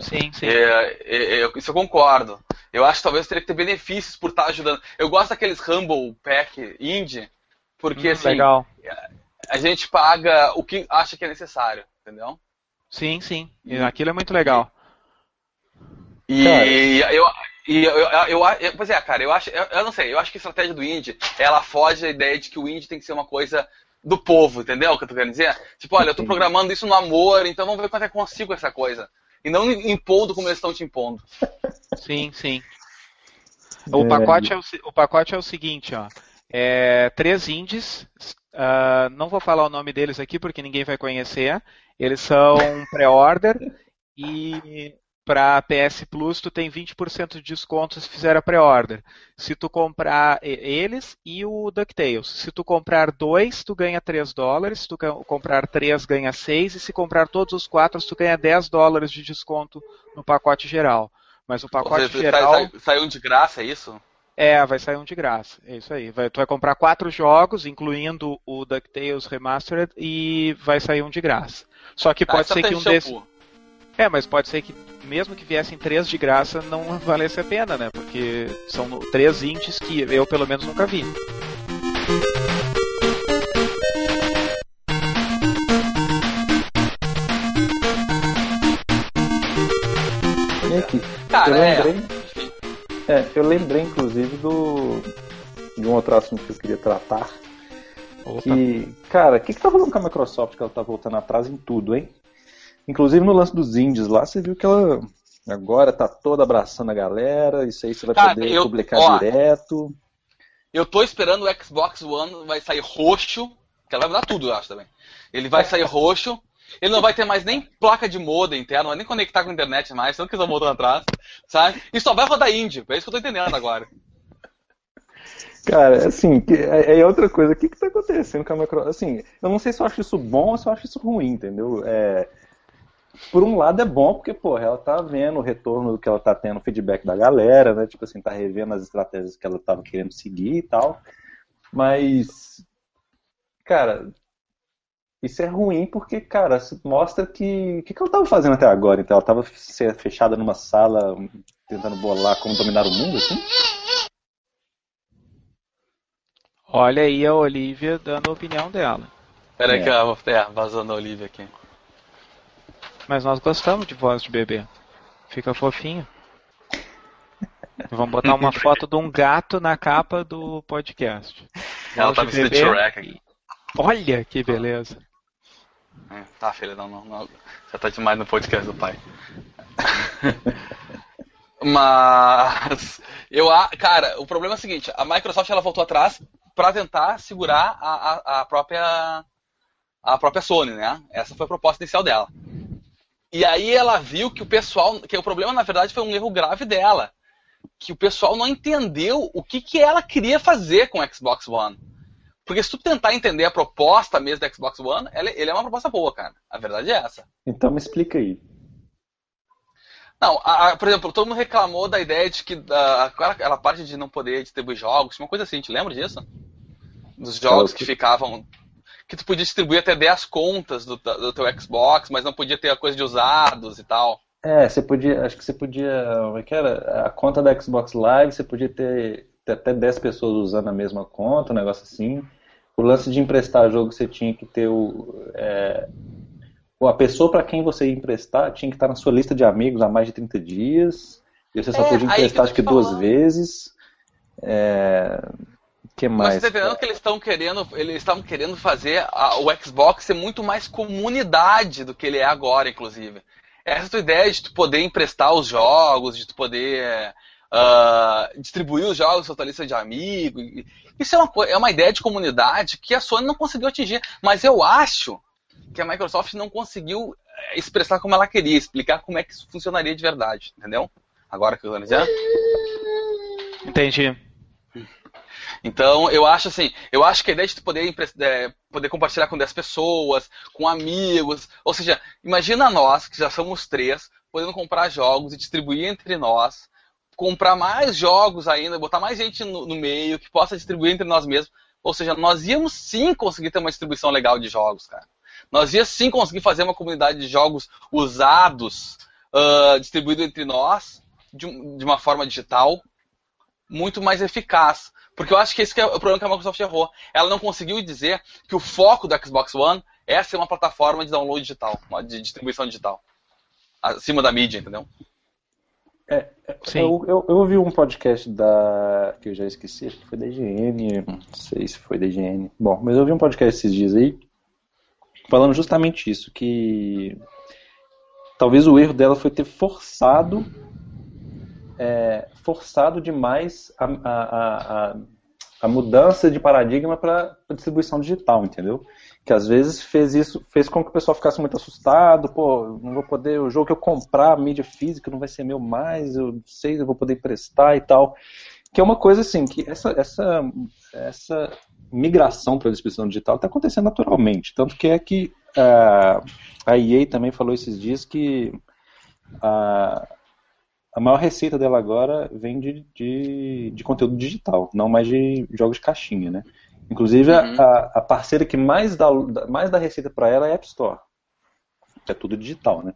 Sim, sim. É, é, é, isso eu concordo. Eu acho que talvez teria que ter benefícios por estar ajudando. Eu gosto daqueles Humble Pack Indie, porque Hum, assim, Legal. a gente paga o que acha que é necessário, entendeu? Sim, sim. E Aquilo é muito legal. E Cara. eu, e eu, eu, eu, pois é, cara, eu acho, eu, eu não sei, eu acho que a estratégia do indie, ela foge da ideia de que o indie tem que ser uma coisa do povo, entendeu o que eu tô querendo dizer? Tipo, olha, eu tô programando isso no amor, então vamos ver quanto é que eu consigo essa coisa. E não impondo como eles estão te impondo. Sim, sim. O, É, pacote, é o, o pacote é o seguinte, ó. É, três indies. ah, não vou falar o nome deles aqui porque ninguém vai conhecer. Eles são pré-order e para PS Plus tu tem 20% de desconto se fizer a pré-order. Se tu comprar eles e o DuckTales. Se tu comprar dois, tu ganha 3 dólares. Se tu comprar três, ganha 6. E se comprar todos os quatro, tu ganha 10 dólares de desconto no pacote geral. Mas o pacote seja, geral. sai- sai- saiu de graça, é isso? É, vai sair um de graça. É isso aí. Vai- tu vai comprar quatro jogos, incluindo o DuckTales Remastered, e vai sair um de graça. Só que Ah, pode só ser tem que um desses. É, mas pode ser que mesmo que viessem três de graça, não valesse a pena, né? Porque são três indies que eu pelo menos nunca vi. Aqui, Cara, eu é. lembrei, é, eu lembrei inclusive do de um outro assunto que eu queria tratar. Que, cara, o que, que tá falando com a Microsoft que ela tá voltando atrás em tudo, hein? Inclusive no lance dos indies lá, você viu que ela agora tá toda abraçando a galera, isso aí você vai Cara, poder eu- publicar ó, direto. Eu tô esperando o Xbox One, vai sair roxo, Que ela vai mudar tudo, eu acho também. Ele vai sair roxo, ele não vai ter mais nem placa de modem interna, não vai nem conectar com a internet mais, tanto que eles vão voltando atrás, sabe? E só vai rodar indie, é isso que eu tô entendendo agora. Cara, assim, é, é outra coisa. O que que tá acontecendo com a Microsoft? Assim, eu não sei se eu acho isso bom ou se eu acho isso ruim, entendeu? É, por um lado é bom, porque, porra, ela tá vendo o retorno do que ela tá tendo, feedback da galera, né? Tipo assim, tá revendo as estratégias que ela tava querendo seguir e tal. Mas, cara, isso é ruim porque, cara, mostra que. O que, que ela tava fazendo até agora? Então, ela tava fechada numa sala tentando bolar como dominar o mundo, assim? Olha aí a Olivia dando a opinião dela. Pera aí é. que ela é, vazou na Olivia aqui. Mas nós gostamos de voz de bebê. Fica fofinho. Vamos botar uma foto de um gato na capa do podcast. Ela tá vestida de Shrek aqui. Olha que beleza. É, tá, filha, não, não, não, Já tá demais no podcast do pai. Mas eu, cara, o problema é o seguinte: a Microsoft ela voltou atrás para tentar segurar a, a, a, própria a própria Sony, né? Essa foi a proposta inicial dela. E aí ela viu que o pessoal, que o problema na verdade foi um erro grave dela, que o pessoal não entendeu o que, que ela queria fazer com o Xbox One. Porque se tu tentar entender a proposta mesmo do Xbox One, ele, ele é uma proposta boa, cara. A verdade é essa. Então me explica aí. Não, a, a, por exemplo, todo mundo reclamou da ideia de que a, aquela parte de não poder distribuir jogos, uma coisa assim, te lembra disso? Dos jogos que ficavam. Que tu podia distribuir até 10 contas do, do teu Xbox, mas não podia ter a coisa de usados e tal. É, você podia. Acho que você podia. Como é que era? A conta da Xbox Live, você podia ter, ter até 10 pessoas usando a mesma conta, um negócio assim. O lance de emprestar jogo, você tinha que ter o. É, a pessoa para quem você ia emprestar tinha que estar na sua lista de amigos há mais de 30 dias. E você só é, podia emprestar acho que duas vezes. É, que mais? Mas você tá entendendo que eles estão querendo, eles estavam querendo fazer a, o Xbox ser muito mais comunidade do que ele é agora, inclusive. Essa tua ideia de tu poder emprestar os jogos, de tu poder uh, distribuir os jogos na tua lista de amigos, isso é uma, é uma ideia de comunidade que a Sony não conseguiu atingir. Mas eu acho que a Microsoft não conseguiu eh, expressar como ela queria, explicar como é que isso funcionaria de verdade, entendeu? Agora que eu tô dizendo. Entendi. Então, eu acho assim, eu acho que a ideia de poder, é, poder compartilhar com 10 pessoas, com amigos, ou seja, imagina nós, que já somos três, podendo comprar jogos e distribuir entre nós, comprar mais jogos ainda, botar mais gente no, no meio, que possa distribuir entre nós mesmos. Ou seja, nós íamos sim conseguir ter uma distribuição legal de jogos, cara. Nós íamos sim conseguir fazer uma comunidade de jogos usados, uh, distribuído entre nós, de, de uma forma digital, muito mais eficaz. Porque eu acho que esse que é o problema que a Microsoft errou. Ela não conseguiu dizer que o foco do Xbox One é ser uma plataforma de download digital, de distribuição digital. Acima da mídia, entendeu? É, é eu, eu, eu, ouvi um podcast da. que eu já esqueci, acho que foi da IGN. Não sei se foi da IGN. Bom, mas eu ouvi um podcast esses dias aí, falando justamente isso, que talvez o erro dela foi ter forçado é, forçado demais a, a, a, a mudança de paradigma para distribuição digital, entendeu? Que às vezes fez isso, fez com que o pessoal ficasse muito assustado, pô, não vou poder, o jogo que eu comprar, mídia física, não vai ser meu mais, eu sei, eu vou poder emprestar e tal. Que é uma coisa assim, que essa, essa, essa migração para a distribuição digital está acontecendo naturalmente. Tanto que é que uh, a EA também falou esses dias que uh, a maior receita dela agora vem de, de, de, conteúdo digital, não mais de jogos de caixinha, né? Inclusive, uhum. a, a, parceira que mais dá, mais dá receita para ela é a App Store. É tudo digital, né?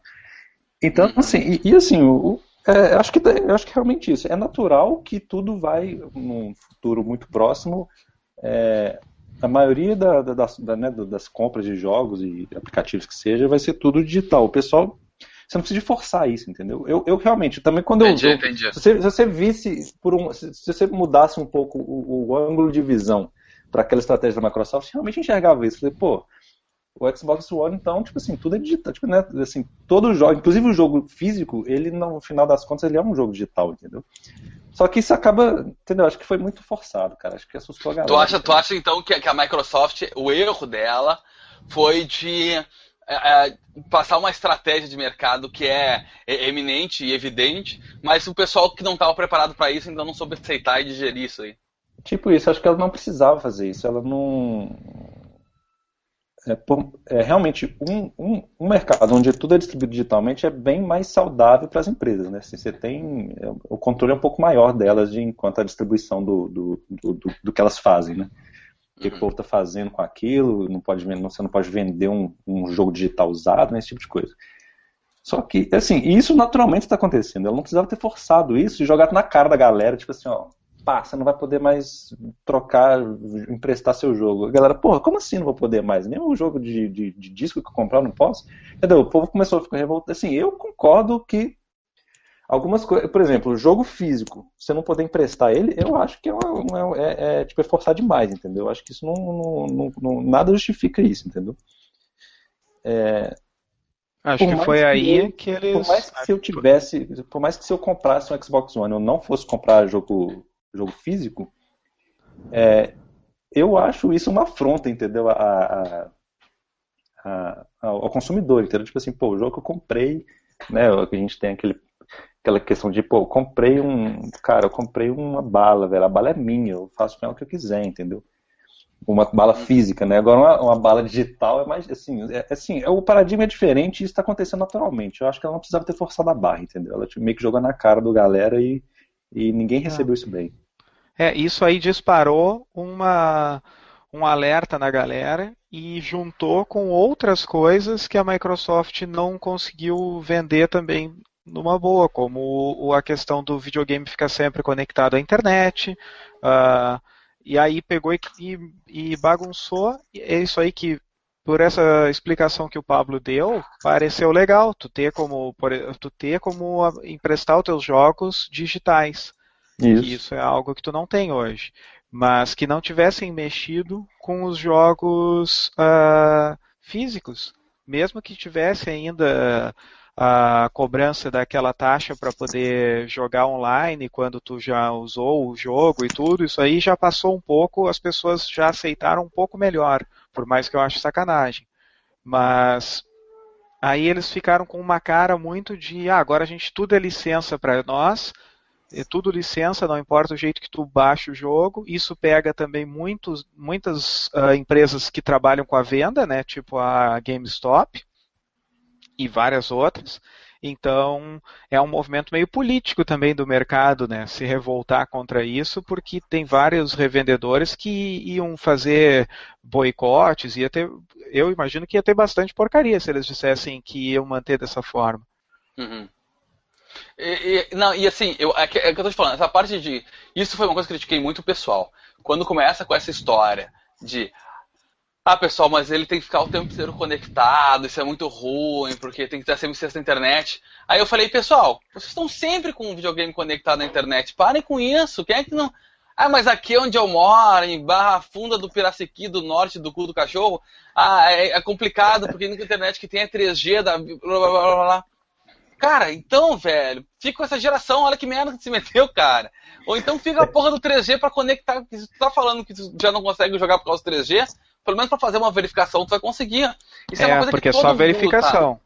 Então, uhum. assim, e, e assim, o, é, acho, que, eu acho que realmente isso. É natural que tudo vai, num futuro muito próximo, é, a maioria da, da, da, né, das compras de jogos e aplicativos que seja vai ser tudo digital. O pessoal você não precisa forçar isso, entendeu? Eu, eu realmente, também quando entendi, eu. Entendi. Se você, se você visse por um. Se, se, você mudasse um pouco o, o ângulo de visão para aquela estratégia da Microsoft, realmente enxergava isso. Falei, pô, O Xbox One, então, tipo assim, tudo é digital. Tipo, né, assim, todo jogo, inclusive o jogo físico, ele, no final das contas, ele é um jogo digital, entendeu? Só que isso acaba, entendeu? Acho que foi muito forçado, cara. Acho que assustou a galera. Tu acha, tu acha então, que, que a Microsoft, o erro dela foi de é, é, passar uma estratégia de mercado que é, eminente e evidente, mas o pessoal que não estava preparado para isso ainda não soube aceitar e digerir isso aí. Tipo isso, acho que ela não precisava fazer isso. Ela não. É, por, é realmente um, um, um, mercado onde tudo é distribuído digitalmente é bem mais saudável para as empresas, né? Assim, você tem é, o controle é um pouco maior delas de enquanto a distribuição do, do, do, do, do que elas fazem, né? O que o povo está fazendo com aquilo, não pode, você não pode vender um, um jogo digital usado, né, esse tipo de coisa. Só que, assim, isso naturalmente está acontecendo. Ela não precisava ter forçado isso e jogado na cara da galera, tipo assim, ó, pá, você não vai poder mais trocar, emprestar seu jogo. A galera, porra, como assim não vou poder mais? Nem o jogo de, de, de disco que eu comprar eu não posso? Entendeu? O povo começou a ficar revoltado. Assim, eu concordo que algumas coisas, por exemplo, o jogo físico, você não poder emprestar ele, eu acho que é, uma, é, é, tipo, é forçar demais, entendeu? Eu acho que isso não, não, não, nada justifica isso, entendeu? É, Acho que foi que aí eu, que eles. Por mais que se eu tivesse. Por mais que se eu comprasse um Xbox One eu não fosse comprar jogo jogo físico, é, eu acho isso uma afronta, entendeu? A, a, a, ao consumidor, entendeu? Tipo assim, pô, o jogo que eu comprei, né? A gente tem aquele, aquela questão de, pô, eu comprei um. Cara, eu comprei uma bala, velho. A bala é minha, eu faço com ela o que eu quiser, entendeu? Uma bala física, né? Agora uma, uma bala digital é mais assim, é, assim, é, o paradigma é diferente e isso está acontecendo naturalmente. Eu acho que ela não precisava ter forçado a barra, entendeu? Ela meio que jogou na cara do galera e, e ninguém recebeu isso bem. É, isso aí disparou uma, um alerta na galera e juntou com outras coisas que a Microsoft não conseguiu vender também numa boa, como a questão do videogame ficar sempre conectado à internet. Uh, e aí pegou e, e, bagunçou. É isso aí que, por essa explicação que o Pablo deu, pareceu legal. Tu ter como, tu ter como emprestar os teus jogos digitais. Isso. isso é algo que tu não tem hoje. Mas que não tivessem mexido com os jogos uh, físicos. Mesmo que tivesse ainda a cobrança daquela taxa para poder jogar online quando tu já usou o jogo e tudo, isso aí já passou um pouco, as pessoas já aceitaram um pouco melhor, por mais que eu ache sacanagem. Mas aí eles ficaram com uma cara muito de, ah, agora a gente tudo é licença para nós, é tudo licença, não importa o jeito que tu baixa o jogo. Isso pega também muitos, muitas uh, empresas que trabalham com a venda, né, tipo a GameStop e várias outras. Então, é um movimento meio político também do mercado, né? Se revoltar contra isso, porque tem vários revendedores que iam fazer boicotes, ia ter, eu imagino que ia ter bastante porcaria se eles dissessem que iam manter dessa forma. Uhum. E, e, não, e assim, eu, é, que, é que eu tô te falando, essa parte de. Isso foi uma coisa que eu critiquei muito o pessoal. Quando começa com essa história de. Ah, pessoal, mas ele tem que ficar o tempo inteiro conectado, isso é muito ruim, porque tem que ter sempre acesso internet. Aí eu falei, pessoal, vocês estão sempre com um videogame conectado na internet, parem com isso, quem é que não. Ah, mas aqui onde eu moro, em Barra Funda do Piraciqui, do norte do cu do cachorro, ah, é, é complicado, porque a internet que tem é 3G, da blá blá blá blá. Cara, então, velho, fica com essa geração, olha que merda que se meteu, cara. Ou então fica a porra do 3G para conectar. Se tu tá falando que tu já não consegue jogar por causa do 3G, pelo menos para fazer uma verificação tu vai conseguir. Isso é, é uma coisa porque que todo é só verificação.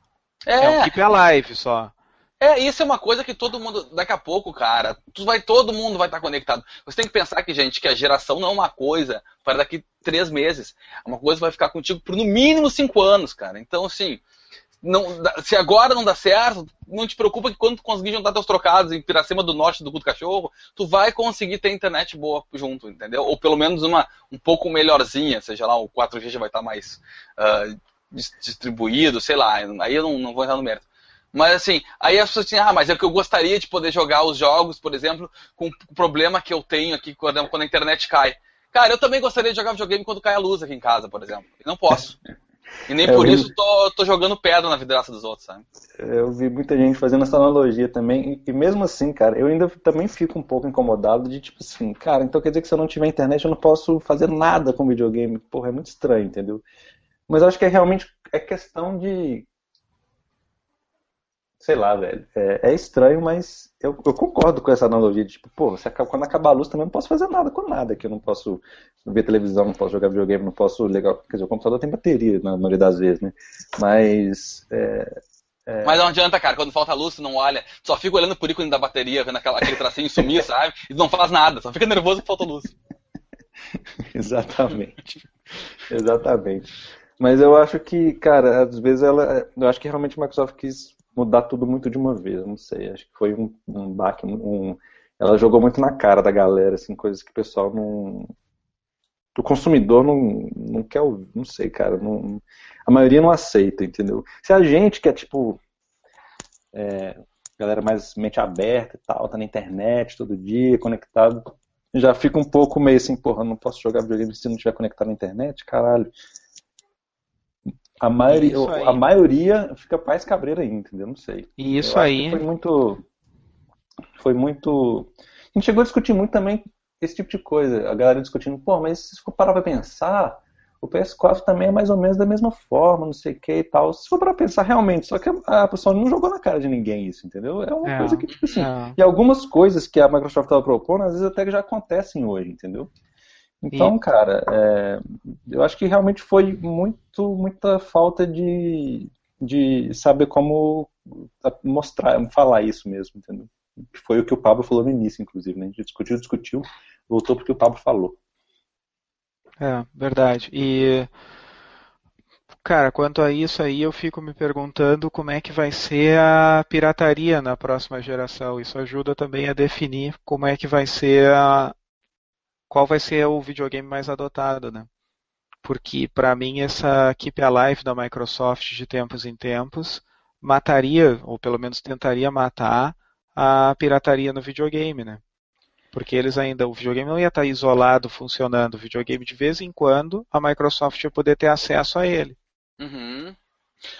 Tá. É. é um keep alive só. É, isso é uma coisa que todo mundo, daqui a pouco, cara, tu vai, todo mundo vai estar conectado. Você tem que pensar que, gente, que a geração não é uma coisa para daqui três meses. É uma coisa que vai ficar contigo por no mínimo cinco anos, cara. Então, assim, não, se agora não dá certo, não te preocupa que quando tu conseguir juntar teus trocados em Piracema do Norte do Guto Cachorro, tu vai conseguir ter internet boa junto, entendeu? Ou pelo menos uma um pouco melhorzinha, seja lá, o 4G já vai estar mais uh, distribuído, sei lá, aí eu não, não vou entrar no mérito. Mas assim, aí as pessoas dizem, ah, mas é que eu gostaria de poder jogar os jogos, por exemplo, com o problema que eu tenho aqui quando, a internet cai. Cara, eu também gostaria de jogar videogame quando cai a luz aqui em casa, por exemplo. Não posso. E nem é, por isso tô, tô jogando pedra na vidraça dos outros, sabe? Eu vi muita gente fazendo essa analogia também, e mesmo assim, cara, eu ainda também fico um pouco incomodado de tipo assim, cara, então quer dizer que se eu não tiver internet eu não posso fazer nada com videogame. Porra, é muito estranho, entendeu? Mas acho que é realmente é questão de. Sei lá, velho. É, é estranho, mas eu, eu, concordo com essa analogia de tipo, pô, você, quando acabar a luz também não posso fazer nada com nada, que eu não posso ver televisão, não posso jogar videogame, não posso ligar. Quer dizer, o computador tem bateria na maioria das vezes, né? Mas. É, é... Mas não adianta, cara, quando falta luz, tu não olha, só fica olhando por ícone da bateria, vendo aquela, aquele tracinho sumir, sabe? E não faz nada, só fica nervoso que falta luz. Exatamente. Exatamente. Mas eu acho que, cara, às vezes ela. Eu acho que realmente a Microsoft quis mudar tudo muito de uma vez, não sei. Acho que foi um, um baque, um, ela jogou muito na cara da galera, assim, coisas que o pessoal não. O consumidor não, não quer ouvir, não sei, cara. Não, a maioria não aceita, entendeu? Se a gente que é tipo. É, galera mais mente aberta e tal, tá na internet todo dia, conectado, já fica um pouco meio assim, porra, não posso jogar videogame se não estiver conectado na internet, caralho. A maioria, a maioria fica paz cabreira aí, entendeu? Não sei. E isso aí. Foi muito. Foi muito. A gente chegou a discutir muito também esse tipo de coisa. A galera discutindo, pô, mas se for parar pra pensar, o PS4 também é mais ou menos da mesma forma, não sei o que e tal. Se for para pensar realmente, só que a, pessoa não jogou na cara de ninguém isso, entendeu? É uma é, coisa que, tipo assim, é. e algumas coisas que a Microsoft estava propondo, às vezes até já acontecem hoje, entendeu? Então, e... cara, é, eu acho que realmente foi muito, muita falta de, de saber como mostrar, falar isso mesmo, entendeu? Foi o que o Pablo falou no início, inclusive, né? A gente discutiu, discutiu, voltou porque o Pablo falou. É, verdade. E, cara, quanto a isso aí, eu fico me perguntando como é que vai ser a pirataria na próxima geração. Isso ajuda também a definir como é que vai ser a, qual vai ser o videogame mais adotado, né? Porque para mim essa Keep Alive da Microsoft de tempos em tempos mataria, ou pelo menos tentaria matar a pirataria no videogame, né? porque eles ainda, o videogame não ia estar isolado funcionando, o videogame de vez em quando a Microsoft ia poder ter acesso a ele. Uhum.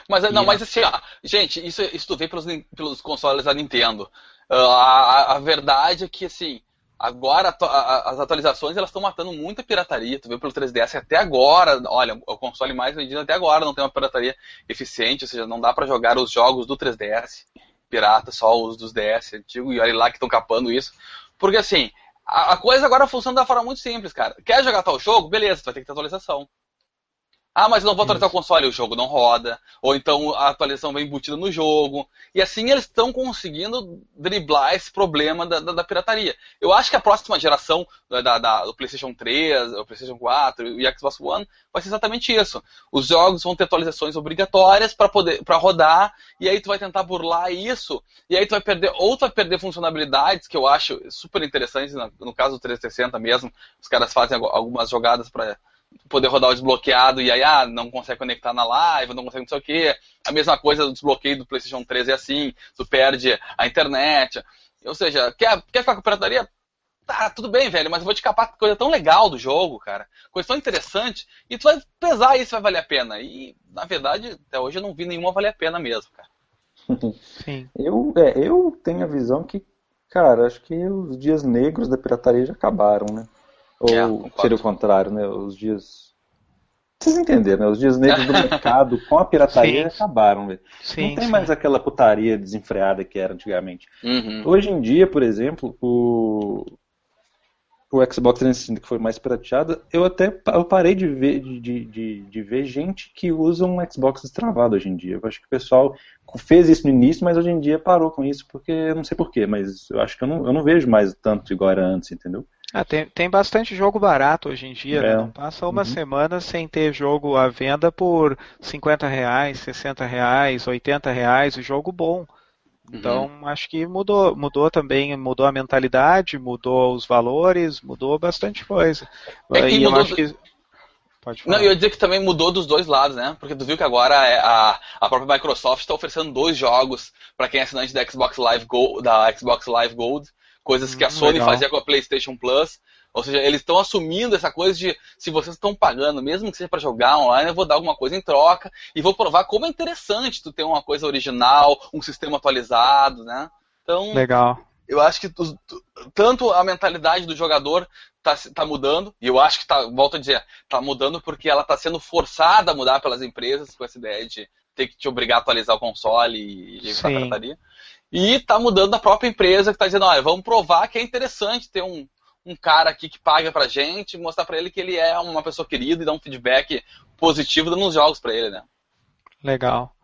Mas, não, mas assim, ó, gente, isso, isso tu vê pelos, pelos consoles da Nintendo. Uh, a, a, verdade é que, assim, agora a, a, as atualizações elas estão matando muita pirataria. Tu vê pelo 3DS até agora, olha, o console mais vendido até agora não tem uma pirataria eficiente, ou seja, não dá para jogar os jogos do 3DS pirata, só os dos DS antigo, e olha lá que estão capando isso. Porque assim, a, a coisa agora funciona da forma muito simples, cara. Quer jogar tal jogo? Beleza, tu vai ter que ter atualização. Ah, mas não vou atualizar Isso. o console, o jogo não roda. Ou então a atualização vem embutida no jogo. E assim eles estão conseguindo driblar esse problema da, da, da, pirataria. Eu acho que a próxima geração da, da, do PlayStation 3, o PlayStation 4 e o Xbox One vai ser exatamente isso. Os jogos vão ter atualizações obrigatórias para poder para rodar, e aí tu vai tentar burlar isso, e aí tu vai perder, ou tu vai perder funcionalidades que eu acho super interessantes, no caso do 360 mesmo, os caras fazem algumas jogadas para poder rodar o desbloqueado e aí, ah, não consegue conectar na live, não consegue não sei o quê. A mesma coisa do desbloqueio do PlayStation 3 é assim, tu perde a internet. Ou seja, quer, quer ficar com pirataria? Tá, tudo bem, velho, mas eu vou te capar coisa tão legal do jogo, cara. Coisa tão interessante. E tu vai pesar isso vai valer a pena. E, na verdade, até hoje eu não vi nenhuma valer a pena mesmo, cara. Sim. Eu, é, eu tenho a visão que, cara, acho que os dias negros da pirataria já acabaram, né? Ou é, seria o contrário, né? Os dias. Vocês entenderam, né? Os dias negros do mercado com a pirataria Sim. acabaram, velho. Não tem sim. mais aquela putaria desenfreada que era antigamente. Uhum. Hoje em dia, por exemplo, o, o Xbox 360 que foi mais pirateado, eu até eu parei de ver, de, de, de ver gente que usa um Xbox destravado hoje em dia. Eu acho que o pessoal fez isso no início, mas hoje em dia parou com isso, porque eu não sei porquê, mas eu acho que eu não, eu não vejo mais tanto igual era antes, entendeu? Ah, tem, tem bastante jogo barato hoje em dia, né? é. né? Não passa uma uhum. semana sem ter jogo à venda por 50 reais, 60 reais, 80 reais, o jogo bom. Então uhum. acho que mudou, mudou também, mudou a mentalidade, mudou os valores, mudou bastante coisa. É e eu acho que Pode falar. Não, eu ia dizer que também mudou dos dois lados, né? Porque tu viu que agora é a, a própria Microsoft está oferecendo dois jogos para quem é assinante da Xbox Live Gold, da Xbox Live Gold, coisas que a hum, Sony legal. fazia com a PlayStation Plus. Ou seja, eles estão assumindo essa coisa de se vocês estão pagando, mesmo que seja para jogar online, eu vou dar alguma coisa em troca e vou provar como é interessante tu ter uma coisa original, um sistema atualizado, né? Então, legal. Eu acho que tanto a mentalidade do jogador está tá mudando, e eu acho que tá, volto a dizer, está mudando porque ela está sendo forçada a mudar pelas empresas com essa ideia de ter que te obrigar a atualizar o console e, e pirataria. E está mudando a própria empresa que está dizendo, olha, vamos provar que é interessante ter um, um cara aqui que paga pra gente, mostrar para ele que ele é uma pessoa querida e dar um feedback positivo nos jogos para ele, né? Legal.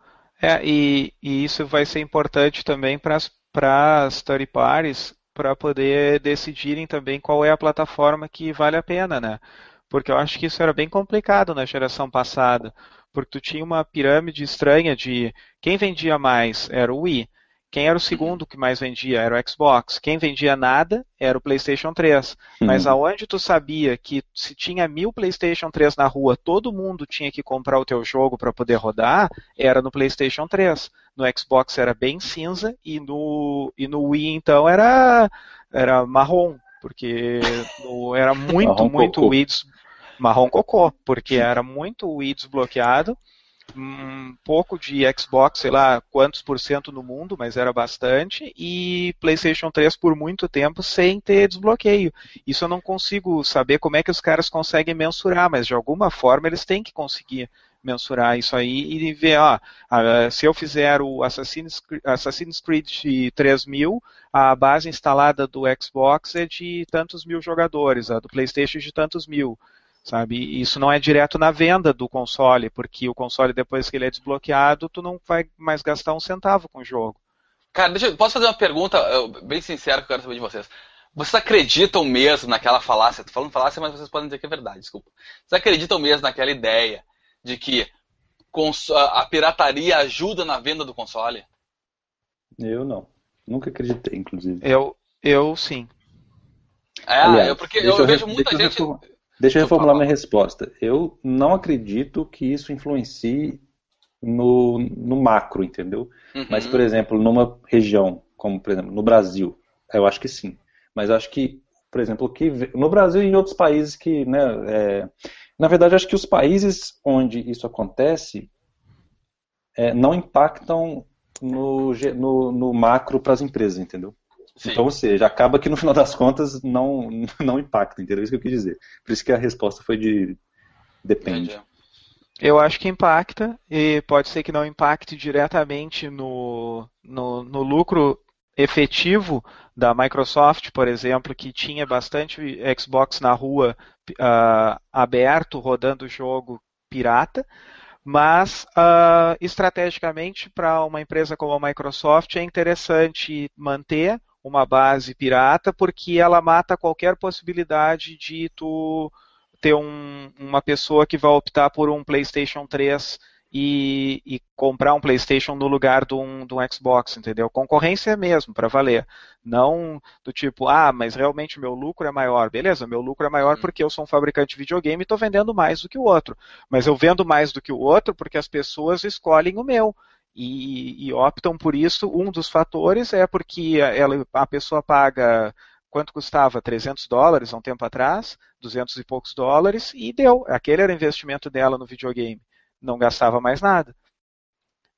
É, e, e isso vai ser importante também para as third parties para poder decidirem também qual é a plataforma que vale a pena, né? Porque eu acho que isso era bem complicado na geração passada, porque tu tinha uma pirâmide estranha de quem vendia mais era o Wii, quem era o segundo que mais vendia era o Xbox. Quem vendia nada era o PlayStation 3. Uhum. Mas aonde tu sabia que se tinha mil PlayStation 3 na rua, todo mundo tinha que comprar o teu jogo para poder rodar, era no PlayStation 3. No Xbox era bem cinza e no, e no Wii então era, era marrom, porque no, era muito, muito cocô. Wii marrom cocô, porque era muito Wii desbloqueado um pouco de Xbox, sei lá quantos por cento no mundo, mas era bastante, e PlayStation 3 por muito tempo sem ter desbloqueio. Isso eu não consigo saber como é que os caras conseguem mensurar, mas de alguma forma eles têm que conseguir mensurar isso aí e ver, ó, se eu fizer o Assassin's Creed, Assassin's Creed 3000, a base instalada do Xbox é de tantos mil jogadores, a do PlayStation de tantos mil sabe? E isso não é direto na venda do console, porque o console depois que ele é desbloqueado, tu não vai mais gastar um centavo com o jogo. Cara, deixa eu, posso fazer uma pergunta bem sincera que eu quero saber de vocês. Vocês acreditam mesmo naquela falácia? Tô falando falácia, mas vocês podem dizer que é verdade, desculpa. Vocês acreditam mesmo naquela ideia de que a pirataria ajuda na venda do console? Eu não. Nunca acreditei, inclusive. Eu, eu sim. É, Aliás, eu, porque eu, eu vejo muita gente. Deixa eu reformular minha resposta. Eu não acredito que isso influencie no, no macro, entendeu? Uhum. Mas, por exemplo, numa região, como por exemplo no Brasil, eu acho que sim. Mas eu acho que, por exemplo, que no Brasil e em outros países que, né, é, na verdade, acho que os países onde isso acontece é, não impactam no, no, no macro para as empresas, entendeu? Sim. Então, ou seja, acaba que no final das contas não, não impacta, entendeu? Isso que eu quis dizer. Por isso que a resposta foi de depende. Entendi. Eu acho que impacta, e pode ser que não impacte diretamente no, no, no lucro efetivo da Microsoft, por exemplo, que tinha bastante Xbox na rua uh, aberto, rodando o jogo pirata, mas uh, estrategicamente para uma empresa como a Microsoft é interessante manter uma base pirata porque ela mata qualquer possibilidade de tu ter um, uma pessoa que vai optar por um PlayStation 3 e, e, comprar um PlayStation no lugar de um, de um Xbox, entendeu? Concorrência é mesmo, para valer. Não do tipo, ah, mas realmente meu lucro é maior. Beleza, meu lucro é maior hum. porque eu sou um fabricante de videogame e estou vendendo mais do que o outro. Mas eu vendo mais do que o outro porque as pessoas escolhem o meu e, e, optam por isso. Um dos fatores é porque ela, a pessoa paga quanto custava 300 dólares há um tempo atrás, 200 e poucos dólares e deu. Aquele era o investimento dela no videogame. Não gastava mais nada.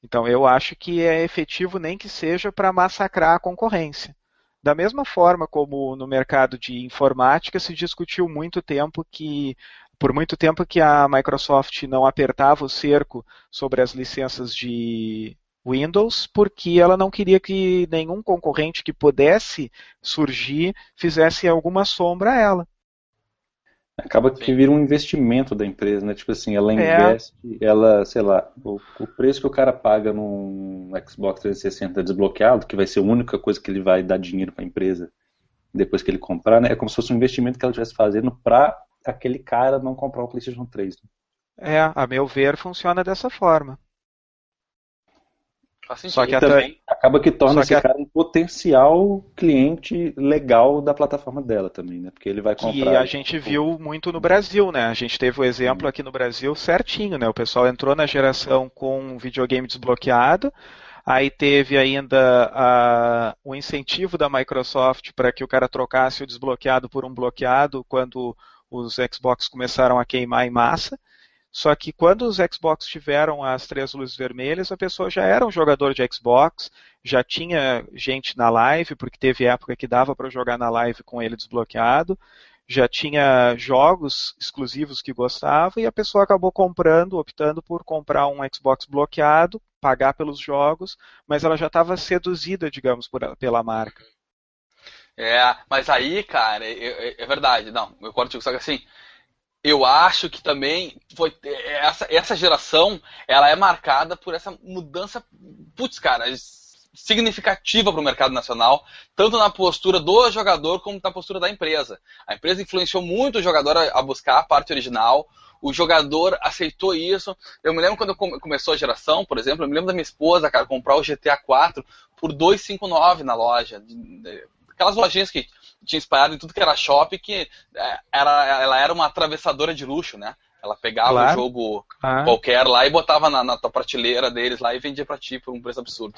Então eu acho que é efetivo nem que seja para massacrar a concorrência. Da mesma forma como no mercado de informática se discutiu muito tempo que por muito tempo que a Microsoft não apertava o cerco sobre as licenças de Windows, porque ela não queria que nenhum concorrente que pudesse surgir fizesse alguma sombra a ela. Acaba que vira um investimento da empresa, né? Tipo assim, ela é. investe, é. ela, sei lá, o, o, preço que o cara paga num Xbox 360 desbloqueado, que vai ser a única coisa que ele vai dar dinheiro para a empresa depois que ele comprar, né? É como se fosse um investimento que ela estivesse fazendo para aquele cara não comprar o PlayStation 3. Né? É, a meu ver, funciona dessa forma. Só que também acaba que torna esse cara um potencial cliente legal da plataforma dela também, né? Porque ele vai comprar. E a gente viu muito no Brasil, né? A gente teve o exemplo aqui no Brasil certinho, né? O pessoal entrou na geração com um videogame desbloqueado, aí teve ainda a, o incentivo da Microsoft para que o cara trocasse o desbloqueado por um bloqueado quando os Xbox começaram a queimar em massa. Só que quando os Xbox tiveram as três luzes vermelhas, a pessoa já era um jogador de Xbox, já tinha gente na live, porque teve época que dava para jogar na live com ele desbloqueado, já tinha jogos exclusivos que gostava e a pessoa acabou comprando, optando por comprar um Xbox bloqueado, pagar pelos jogos, mas ela já estava seduzida, digamos, por, pela marca. É, mas aí, cara, é, é, é verdade, não, eu concordo só que assim, eu acho que também foi essa, essa geração ela é marcada por essa mudança, putz, cara, significativa para o mercado nacional, tanto na postura do jogador como na postura da empresa. A empresa influenciou muito o jogador a, a buscar a parte original, o jogador aceitou isso. Eu me lembro quando começou a geração, por exemplo, eu me lembro da minha esposa, cara, comprar o GTA 4 por 259 na loja. Aquelas lojinhas que tinha espalhado em tudo que era shopping, que é, era, ela era uma atravessadora de luxo, né? Ela pegava claro. um jogo ah. qualquer lá e botava na, na tua prateleira deles lá e vendia para ti por um preço absurdo.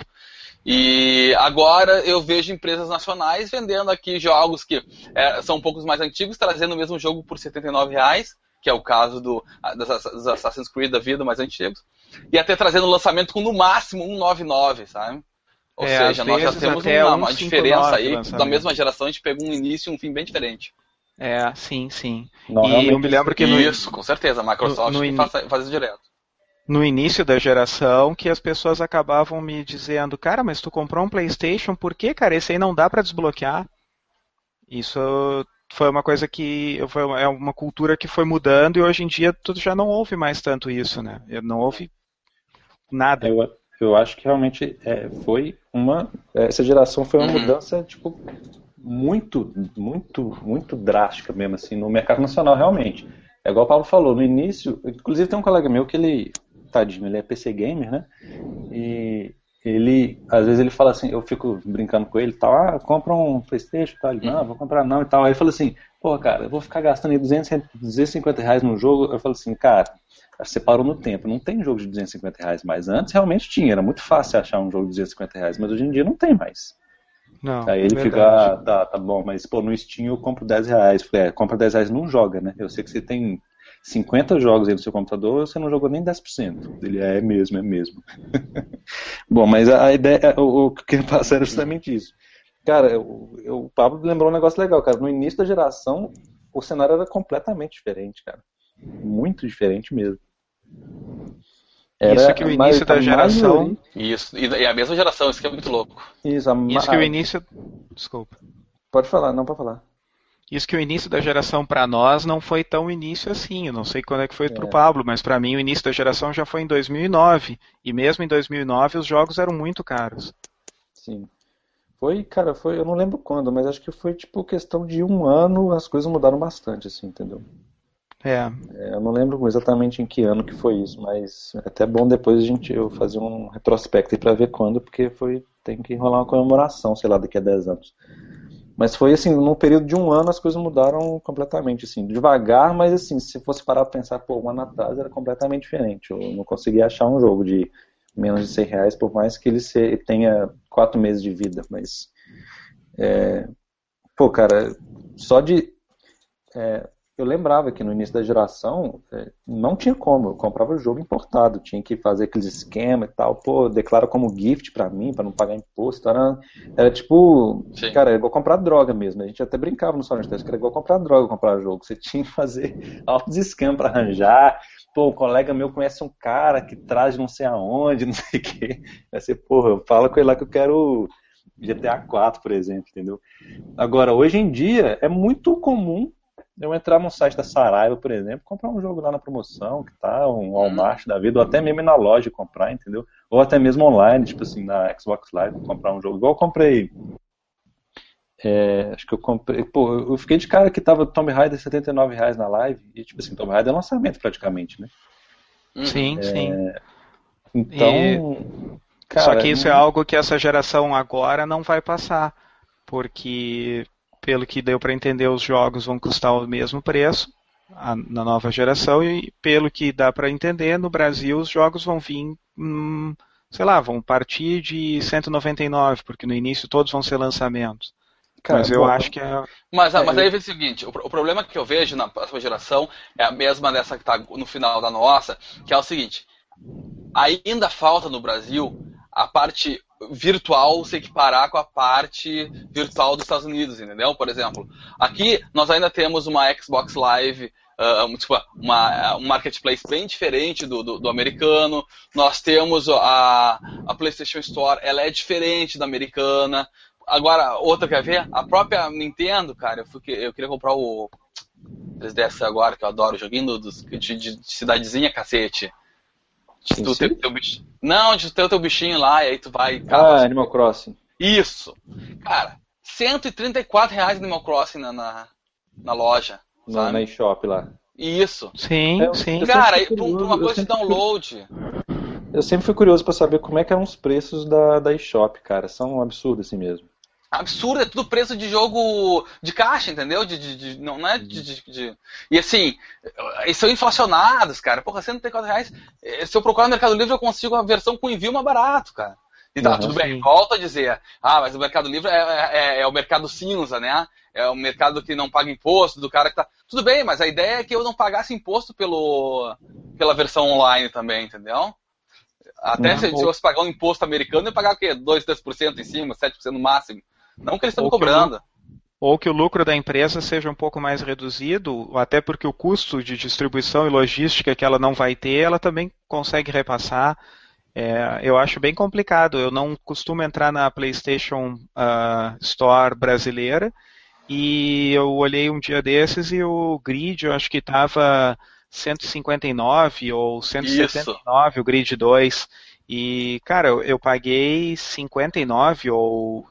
E agora eu vejo empresas nacionais vendendo aqui jogos que é, são um pouco mais antigos, trazendo o mesmo jogo por R$ reais, que é o caso do, dos Assassin's Creed da vida mais antigos, e até trazendo o lançamento com no máximo 199, sabe? Ou é, seja, nós já temos uma, uma diferença aí, da mesma geração a gente pegou um início e um fim bem diferente. É, sim, sim. Não, e eu me lembro que no, Isso, com certeza, a Microsoft no, no faz, faz isso direto. No início da geração, que as pessoas acabavam me dizendo, cara, mas tu comprou um Playstation, por que, cara? Esse aí não dá para desbloquear. Isso foi uma coisa que foi é uma cultura que foi mudando e hoje em dia tu já não ouve mais tanto isso, né? Não ouve nada. Eu, eu acho que realmente é, foi uma. Essa geração foi uma uhum. mudança, tipo, muito, muito, muito drástica mesmo, assim, no mercado nacional, realmente. É igual o Paulo falou, no início, inclusive tem um colega meu que ele, tadinho, ele é PC gamer, né? E ele, às vezes ele fala assim, eu fico brincando com ele e tal, ah, compra um Playstation tal, ele, não, vou comprar não e tal. Aí ele fala assim, pô, cara, eu vou ficar gastando aí 200, 250 reais no jogo. Eu falo assim, cara, você parou no tempo. Não tem jogo de 250 reais mais. Antes realmente tinha, era muito fácil achar um jogo de 250 reais, mas hoje em dia não tem mais. Não, Aí ele é fica, ah, tá, tá bom, mas pô, no Steam eu compro 10 reais. É, compra 10 reais não joga, né? Eu sei que você tem 50 jogos aí no seu computador, você não jogou nem 10%. Ele é, é mesmo, é mesmo. bom, mas a, a ideia, o, o que passa era justamente isso. Cara, eu, eu, o Pablo lembrou um negócio legal, cara. No início da geração, o cenário era completamente diferente, cara. Muito diferente mesmo. Era isso que o início da geração. Isso, e a mesma geração, isso que é muito louco. Isso, a... isso que o início. Desculpa. Pode falar, não pode falar. Isso que o início da geração para nós não foi tão início assim. Eu não sei quando é que foi é. para o Pablo, mas para mim o início da geração já foi em 2009. E mesmo em 2009 os jogos eram muito caros. Sim. Foi, cara, foi, eu não lembro quando, mas acho que foi tipo questão de um ano, as coisas mudaram bastante, assim, entendeu? É. é. Eu não lembro exatamente em que ano que foi isso, mas é até bom depois a gente eu fazer um retrospecto para ver quando, porque foi tem que rolar uma comemoração, sei lá, daqui a 10 anos. Mas foi assim, num período de um ano as coisas mudaram completamente, assim, devagar, mas assim, se fosse parar para pensar, pô, um ano atrás era completamente diferente. Eu não conseguia achar um jogo de menos de 100 reais, por mais que ele tenha quatro meses de vida, mas é, pô, cara, só de é, eu lembrava que no início da geração é, não tinha como, eu comprava o jogo importado, tinha que fazer aqueles esquemas e tal, pô, declara como gift pra mim, pra não pagar imposto, era, era tipo, Sim. cara, era igual comprar droga mesmo, a gente até brincava no Sonic Test, que era igual comprar droga, comprar jogo, você tinha que fazer altos esquemas pra arranjar, pô, um colega meu conhece um cara que traz não sei aonde, não sei o que, vai ser, porra, fala com ele lá que eu quero GTA 4, por exemplo, entendeu? Agora, hoje em dia, é muito comum eu entrar no site da Saraiva, por exemplo, comprar um jogo lá na promoção, que tá, um Walmart da vida, ou até mesmo na loja comprar, entendeu? Ou até mesmo online, tipo assim, na Xbox Live, comprar um jogo. Igual eu comprei. É, acho que eu comprei. Pô, eu fiquei de cara que tava Tomb Raider 79 reais na live, e tipo assim, Tomb Raider é lançamento praticamente, né? Sim, é, sim. Então. E... Cara, Só que isso é algo que essa geração agora não vai passar. Porque pelo que deu para entender, os jogos vão custar o mesmo preço a, na nova geração e pelo que dá para entender, no Brasil os jogos vão vir, hum, sei lá, vão partir de 199, porque no início todos vão ser lançamentos. Cara, mas eu acho que é. Mas, é, mas aí vem o seguinte: o, o, problema que eu vejo na próxima geração é a mesma dessa que está no final da nossa, que é o seguinte: ainda falta no Brasil a parte virtual se equiparar com a parte virtual dos Estados Unidos, entendeu? Por exemplo, aqui nós ainda temos uma Xbox Live, uh, tipo, uma, um marketplace bem diferente do, do, do, americano. Nós temos a, a PlayStation Store, ela é diferente da americana. Agora, outra quer ver? A própria Nintendo, cara, eu, fui, eu queria comprar o 3DS agora, que eu adoro, joguinho dos, de, de cidadezinha, cacete. De tu ter teu bichinho. Não, de ter o teu bichinho lá, e aí tu vai. Ah, Animal Crossing. Isso. Cara, 134 reais Animal Crossing na, na, na loja. Na, na eShop lá. Isso. Sim, é, sim. Cara, por uma coisa de download. Eu sempre fui curioso para saber como é que eram os preços da, da eShop, cara. São absurdos assim mesmo absurdo, é tudo preço de jogo de caixa, entendeu? De, de, de não, não é de, de, E assim, eles são inflacionados, cara. Porra, 134 reais. Eh, se eu procurar no Mercado Livre, eu consigo a versão com envio mais barato, cara. E tá, uhum, tudo bem, volta a dizer. Ah, mas o Mercado Livre é, é, é, é, o mercado cinza, né? É o mercado que não paga imposto, do cara que tá. Tudo bem, mas a ideia é que eu não pagasse imposto pelo, pela versão online também, entendeu? Até uhum. se eu fosse pagar um imposto americano, eu ia pagar o quê? 2, 3% em cima, 7% no máximo. Não que eles estão cobrando. ou que o lucro da empresa seja um pouco mais reduzido, até porque o custo de distribuição e logística que ela não vai ter, ela também consegue repassar. É, eu acho bem complicado. Eu não costumo entrar na PlayStation uh, Store brasileira e eu olhei um dia desses e o grid, eu acho que estava 159 ou 179, Isso. o grid 2. E, cara, eu, eu paguei 59 ou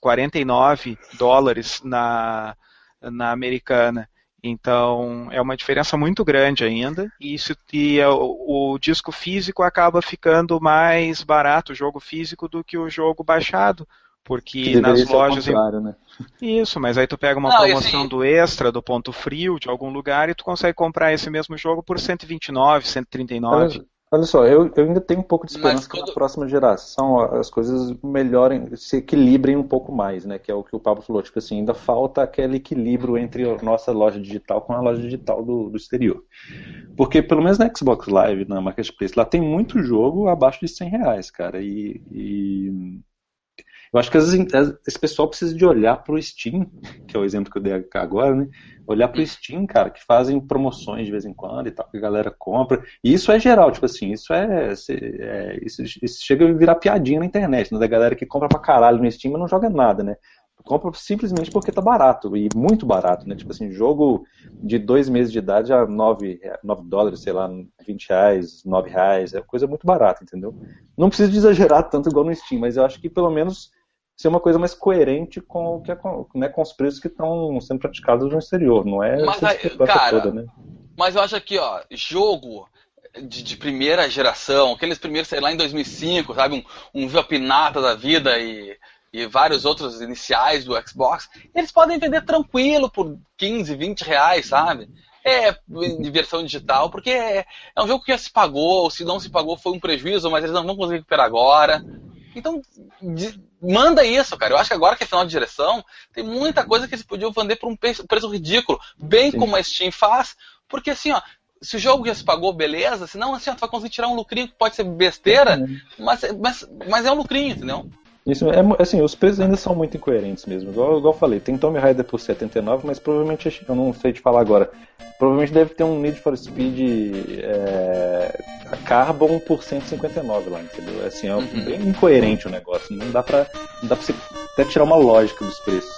49 dólares na, na americana. Então é uma diferença muito grande ainda. E, isso, e é o, o, disco físico acaba ficando mais barato, o jogo físico, do que o jogo baixado. Porque nas lojas. Né? Isso, mas aí tu pega uma Não, promoção assim... do extra, do ponto frio, de algum lugar, e tu consegue comprar esse mesmo jogo por 129, 139. Olha só, eu, eu ainda tenho um pouco de esperança quando... que na próxima geração as coisas melhorem, se equilibrem um pouco mais, né? Que é o que o Pablo falou. Tipo assim, ainda falta aquele equilíbrio entre a nossa loja digital com a loja digital do, do exterior. Porque pelo menos na Xbox Live, na Marketplace, lá tem muito jogo abaixo de 100 reais, cara. E, e eu acho que às vezes esse pessoal precisa de olhar para o Steam, que é o exemplo que eu dei agora, né? Olhar para o Steam, cara, que fazem promoções de vez em quando e tal, que a galera compra. E isso é geral, tipo assim, isso é. é isso, isso, chega a virar piadinha na internet, né? Da galera que compra pra caralho no Steam, mas não joga nada, né? Compra simplesmente porque tá barato, e muito barato, né? Tipo assim, jogo de dois meses de idade a 9, 9 dólares, sei lá, 20 reais, 9 reais, é coisa muito barata, entendeu? Não precisa exagerar tanto igual no Steam, mas eu acho que pelo menos ser uma coisa mais coerente com o que é, né, com os preços que estão sendo praticados no exterior, não é mas, cara, toda, né? Mas eu acho aqui, ó, jogo de, de, primeira geração, aqueles primeiros, sei lá, em 2005, sabe, um, um Vapinata da vida e, e vários outros iniciais do Xbox, eles podem vender tranquilo por 15, 20 reais, sabe? É de versão digital, porque é, é um jogo que já se pagou, ou se não se pagou foi um prejuízo, mas eles não vão conseguir recuperar agora. Então, de, manda isso, cara. Eu acho que agora que é final de direção, tem muita coisa que eles podiam vender por um preço, preço ridículo, bem Sim. como a Steam faz, porque assim, ó, se o jogo já se pagou, beleza, senão assim, ó, tu vai conseguir tirar um lucrinho que pode ser besteira, mas, mas, mas é um lucrinho, entendeu? Isso é, assim, os preços ainda são muito incoerentes mesmo. Igual, igual eu falei, tem Tomb Raider por 79, mas provavelmente, eu não sei te falar agora, provavelmente deve ter um Need for Speed é, Carbon por 159 lá, entendeu? Assim, é uhum. bem incoerente o negócio. Não dá pra, não dá pra você até tirar uma lógica dos preços.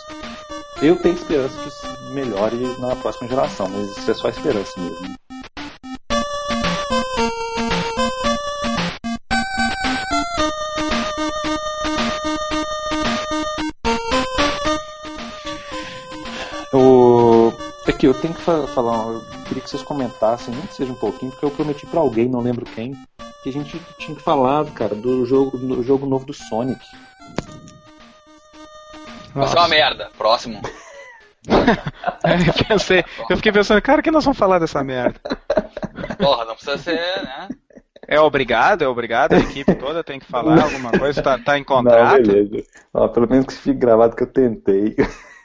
Eu tenho esperança que isso melhore na próxima geração, mas isso é só esperança mesmo. Aqui, eu tenho que falar, eu queria que vocês comentassem, nem que seja um pouquinho, porque eu prometi para alguém, não lembro quem, que a gente tinha que falar, cara, do jogo, do jogo novo do Sonic. Vai ser uma merda. Próximo. eu, pensei, eu fiquei pensando, cara, que nós vamos falar dessa merda? Porra, não precisa ser, né? É obrigado, é obrigado, a equipe toda tem que falar alguma coisa, tá, tá em contrato? Não, beleza. Ó, pelo menos que fique gravado que eu tentei.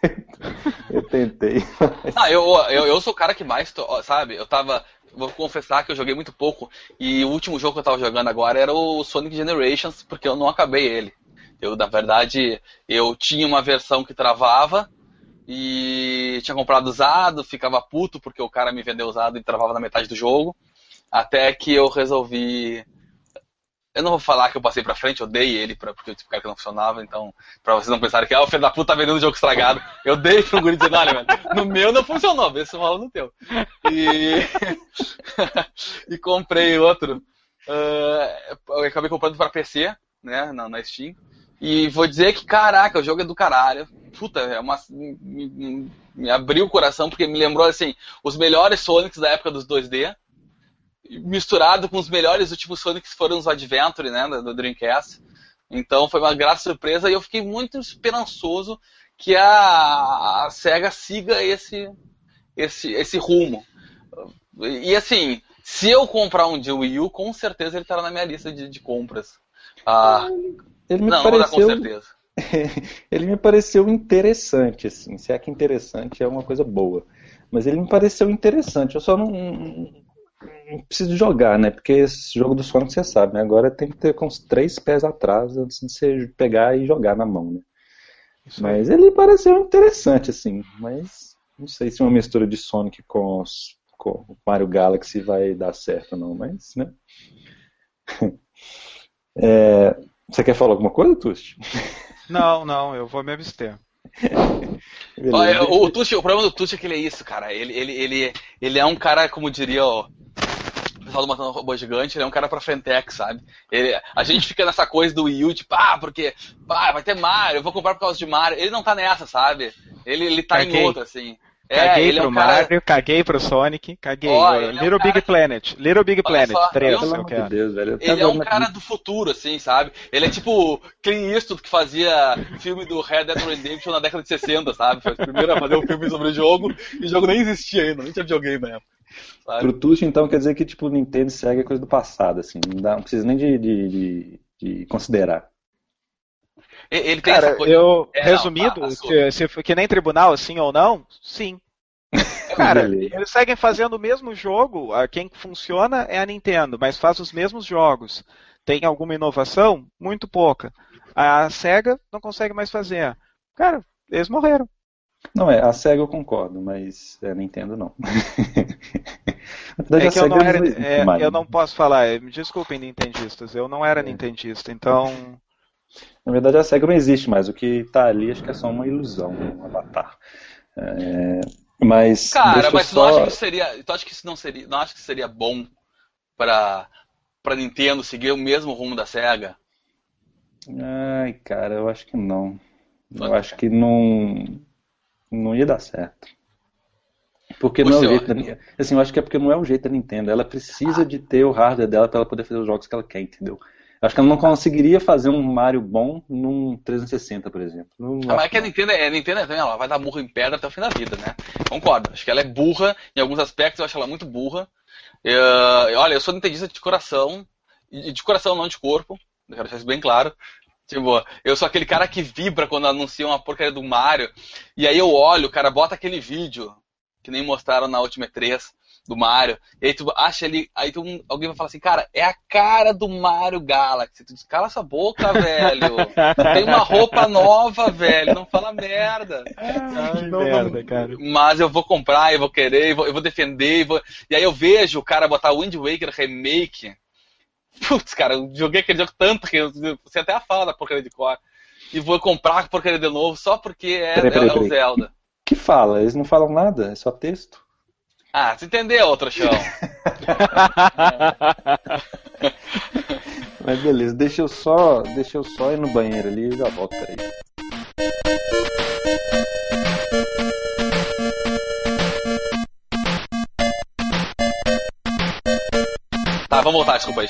eu tentei. Não, eu, eu, eu sou o cara que mais, sabe, eu tava, vou confessar que eu joguei muito pouco, e o último jogo que eu tava jogando agora era o Sonic Generations, porque eu não acabei ele. Eu, na verdade, eu tinha uma versão que travava, e tinha comprado usado, ficava puto porque o cara me vendeu usado e travava na metade do jogo. Até que eu resolvi. Eu não vou falar que eu passei pra frente, eu dei ele pra, porque eu tipo, cara que não funcionava, então, pra vocês não pensarem que, ah, o filho da puta tá vendendo o jogo estragado, eu dei pro guri dizendo, olha, mano, no meu não funcionou, vê se rola no teu. E, e comprei outro. Uh, eu acabei comprando pra PC, né, na, na Steam. E vou dizer que, caraca, o jogo é do caralho. Puta, é uma, me, me abriu o coração porque me lembrou, assim, os melhores Sonics da época dos 2D misturado com os melhores últimos Sonics foram os Adventure, né, do Dreamcast. Então foi uma grata surpresa e eu fiquei muito esperançoso que a, a SEGA siga esse, esse, esse rumo. E assim, se eu comprar um de Wii U, com certeza ele estará na minha lista de, de compras. Ah, ele me não, pareceu... não com certeza. ele me pareceu interessante, assim. Se é que interessante é uma coisa boa. Mas ele me pareceu interessante. Eu só não preciso jogar, né? Porque esse jogo do Sonic você sabe, né? Agora tem que ter com os três pés atrás antes de você pegar e jogar na mão, né? Isso mas ele pareceu interessante, assim. Mas não sei se uma mistura de Sonic com, os, com Mario Galaxy vai dar certo ou não, mas, né? É, você quer falar alguma coisa, Tusti? Não, não, eu vou me abster. Olha, o, Tucci, o problema do Tucci é que ele é isso, cara. Ele, ele, ele, ele é um cara, como diria o pessoal do Matando Robô Gigante, ele é um cara pra Frentex, sabe? Ele, a gente fica nessa coisa do Wii U, tipo, ah, porque ah, vai ter Mario, eu vou comprar por causa de Mario. Ele não tá nessa, sabe? Ele, ele tá Caguei. em outra, assim. É, caguei pro é um Mario, cara... caguei pro Sonic, caguei. Oh, Little é um Big Planet, Little Big Planet, só, 3, eu, eu quero. Deus, velho, ele é um cara do futuro, assim, sabe? Ele é tipo Clint Eastwood que fazia filme do Red Dead Redemption na década de 60, sabe? Foi o primeiro a fazer um filme sobre o jogo e o jogo nem existia ainda, nem tinha videogame na época. Sabe? Pro Tuxo, então, quer dizer que tipo, Nintendo segue a coisa do passado, assim, não, dá, não precisa nem de, de, de, de considerar. Ele tem Cara, eu, é, resumido, não, que, se, que nem tribunal, sim ou não, sim. Cara, eles seguem fazendo o mesmo jogo, quem funciona é a Nintendo, mas faz os mesmos jogos. Tem alguma inovação? Muito pouca. A SEGA não consegue mais fazer. Cara, eles morreram. Não, é, a SEGA eu concordo, mas a Nintendo não. verdade, é que eu não, era, é, eu não posso falar, me desculpem, nintendistas, eu não era é. nintendista, então... Na verdade, a SEGA não existe mais, o que está ali acho que é só uma ilusão, um avatar. É, mas. Cara, mas só... tu acha que isso seria. Tu acha que isso não seria. Não acha que seria bom pra, pra Nintendo seguir o mesmo rumo da SEGA? Ai, cara, eu acho que não. Eu acho que não. Não ia dar certo. Porque não é o jeito da, Assim, eu acho que é porque não é o jeito da Nintendo. Ela precisa ah. de ter o hardware dela para ela poder fazer os jogos que ela quer, entendeu? Acho que ela não conseguiria fazer um Mario bom num 360, por exemplo. Não ah, mas é que a Nintendo, é, a Nintendo ela vai dar burra em pedra até o fim da vida, né? Concordo. Acho que ela é burra em alguns aspectos, eu acho ela muito burra. Eu, olha, eu sou nintendista de coração, de coração, não de corpo, quero deixar isso bem claro. Tipo, eu sou aquele cara que vibra quando anuncia uma porcaria do Mario, e aí eu olho, o cara bota aquele vídeo, que nem mostraram na última E3, do Mario. E aí tu acha ele. Aí tu, alguém vai falar assim, cara, é a cara do Mario Galaxy. Tu diz, cala essa boca, velho. Tem uma roupa nova, velho. Não fala merda. Ai, não, merda, cara. Mas eu vou comprar, eu vou querer, eu vou, eu vou defender. Eu vou... E aí eu vejo o cara botar Wind Waker Remake. Putz, cara, eu joguei aquele jogo tanto que eu sei até a fala da porcaria de cor. E vou comprar a porcaria de novo só porque é, peraí, peraí, é, o Zelda. Que fala? Eles não falam nada, é só texto. Ah, você entendeu, outro chão. Mas beleza, deixa eu só, deixa eu só ir no banheiro ali e já volto aí. Tá, vamos voltar, desculpa aí.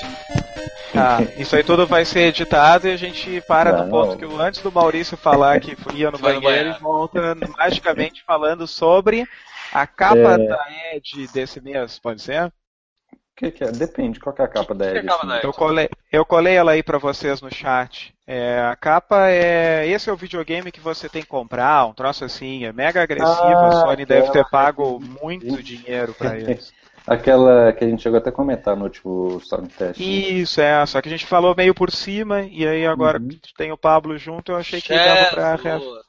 Ah, isso aí tudo vai ser editado e a gente para não, no ponto que antes do Maurício falar que ia no banheiro, e volta magicamente falando sobre a capa é... da Ed desse mês, pode ser? que, que é? Depende, qual que é a capa da que é a Edge? capa da Edge? Eu colei, eu colei ela aí pra vocês no chat. É, a capa é. Esse é o videogame que você tem que comprar, um troço assim, é mega agressivo. Ah, a Sony deve ter pago muito dinheiro pra eles. Aquela que a gente chegou até a comentar no último Sonic Test. né? Isso, é, só que a gente falou meio por cima, e aí agora Uhum. que tem o Pablo junto, eu achei que dava pra. Jesus.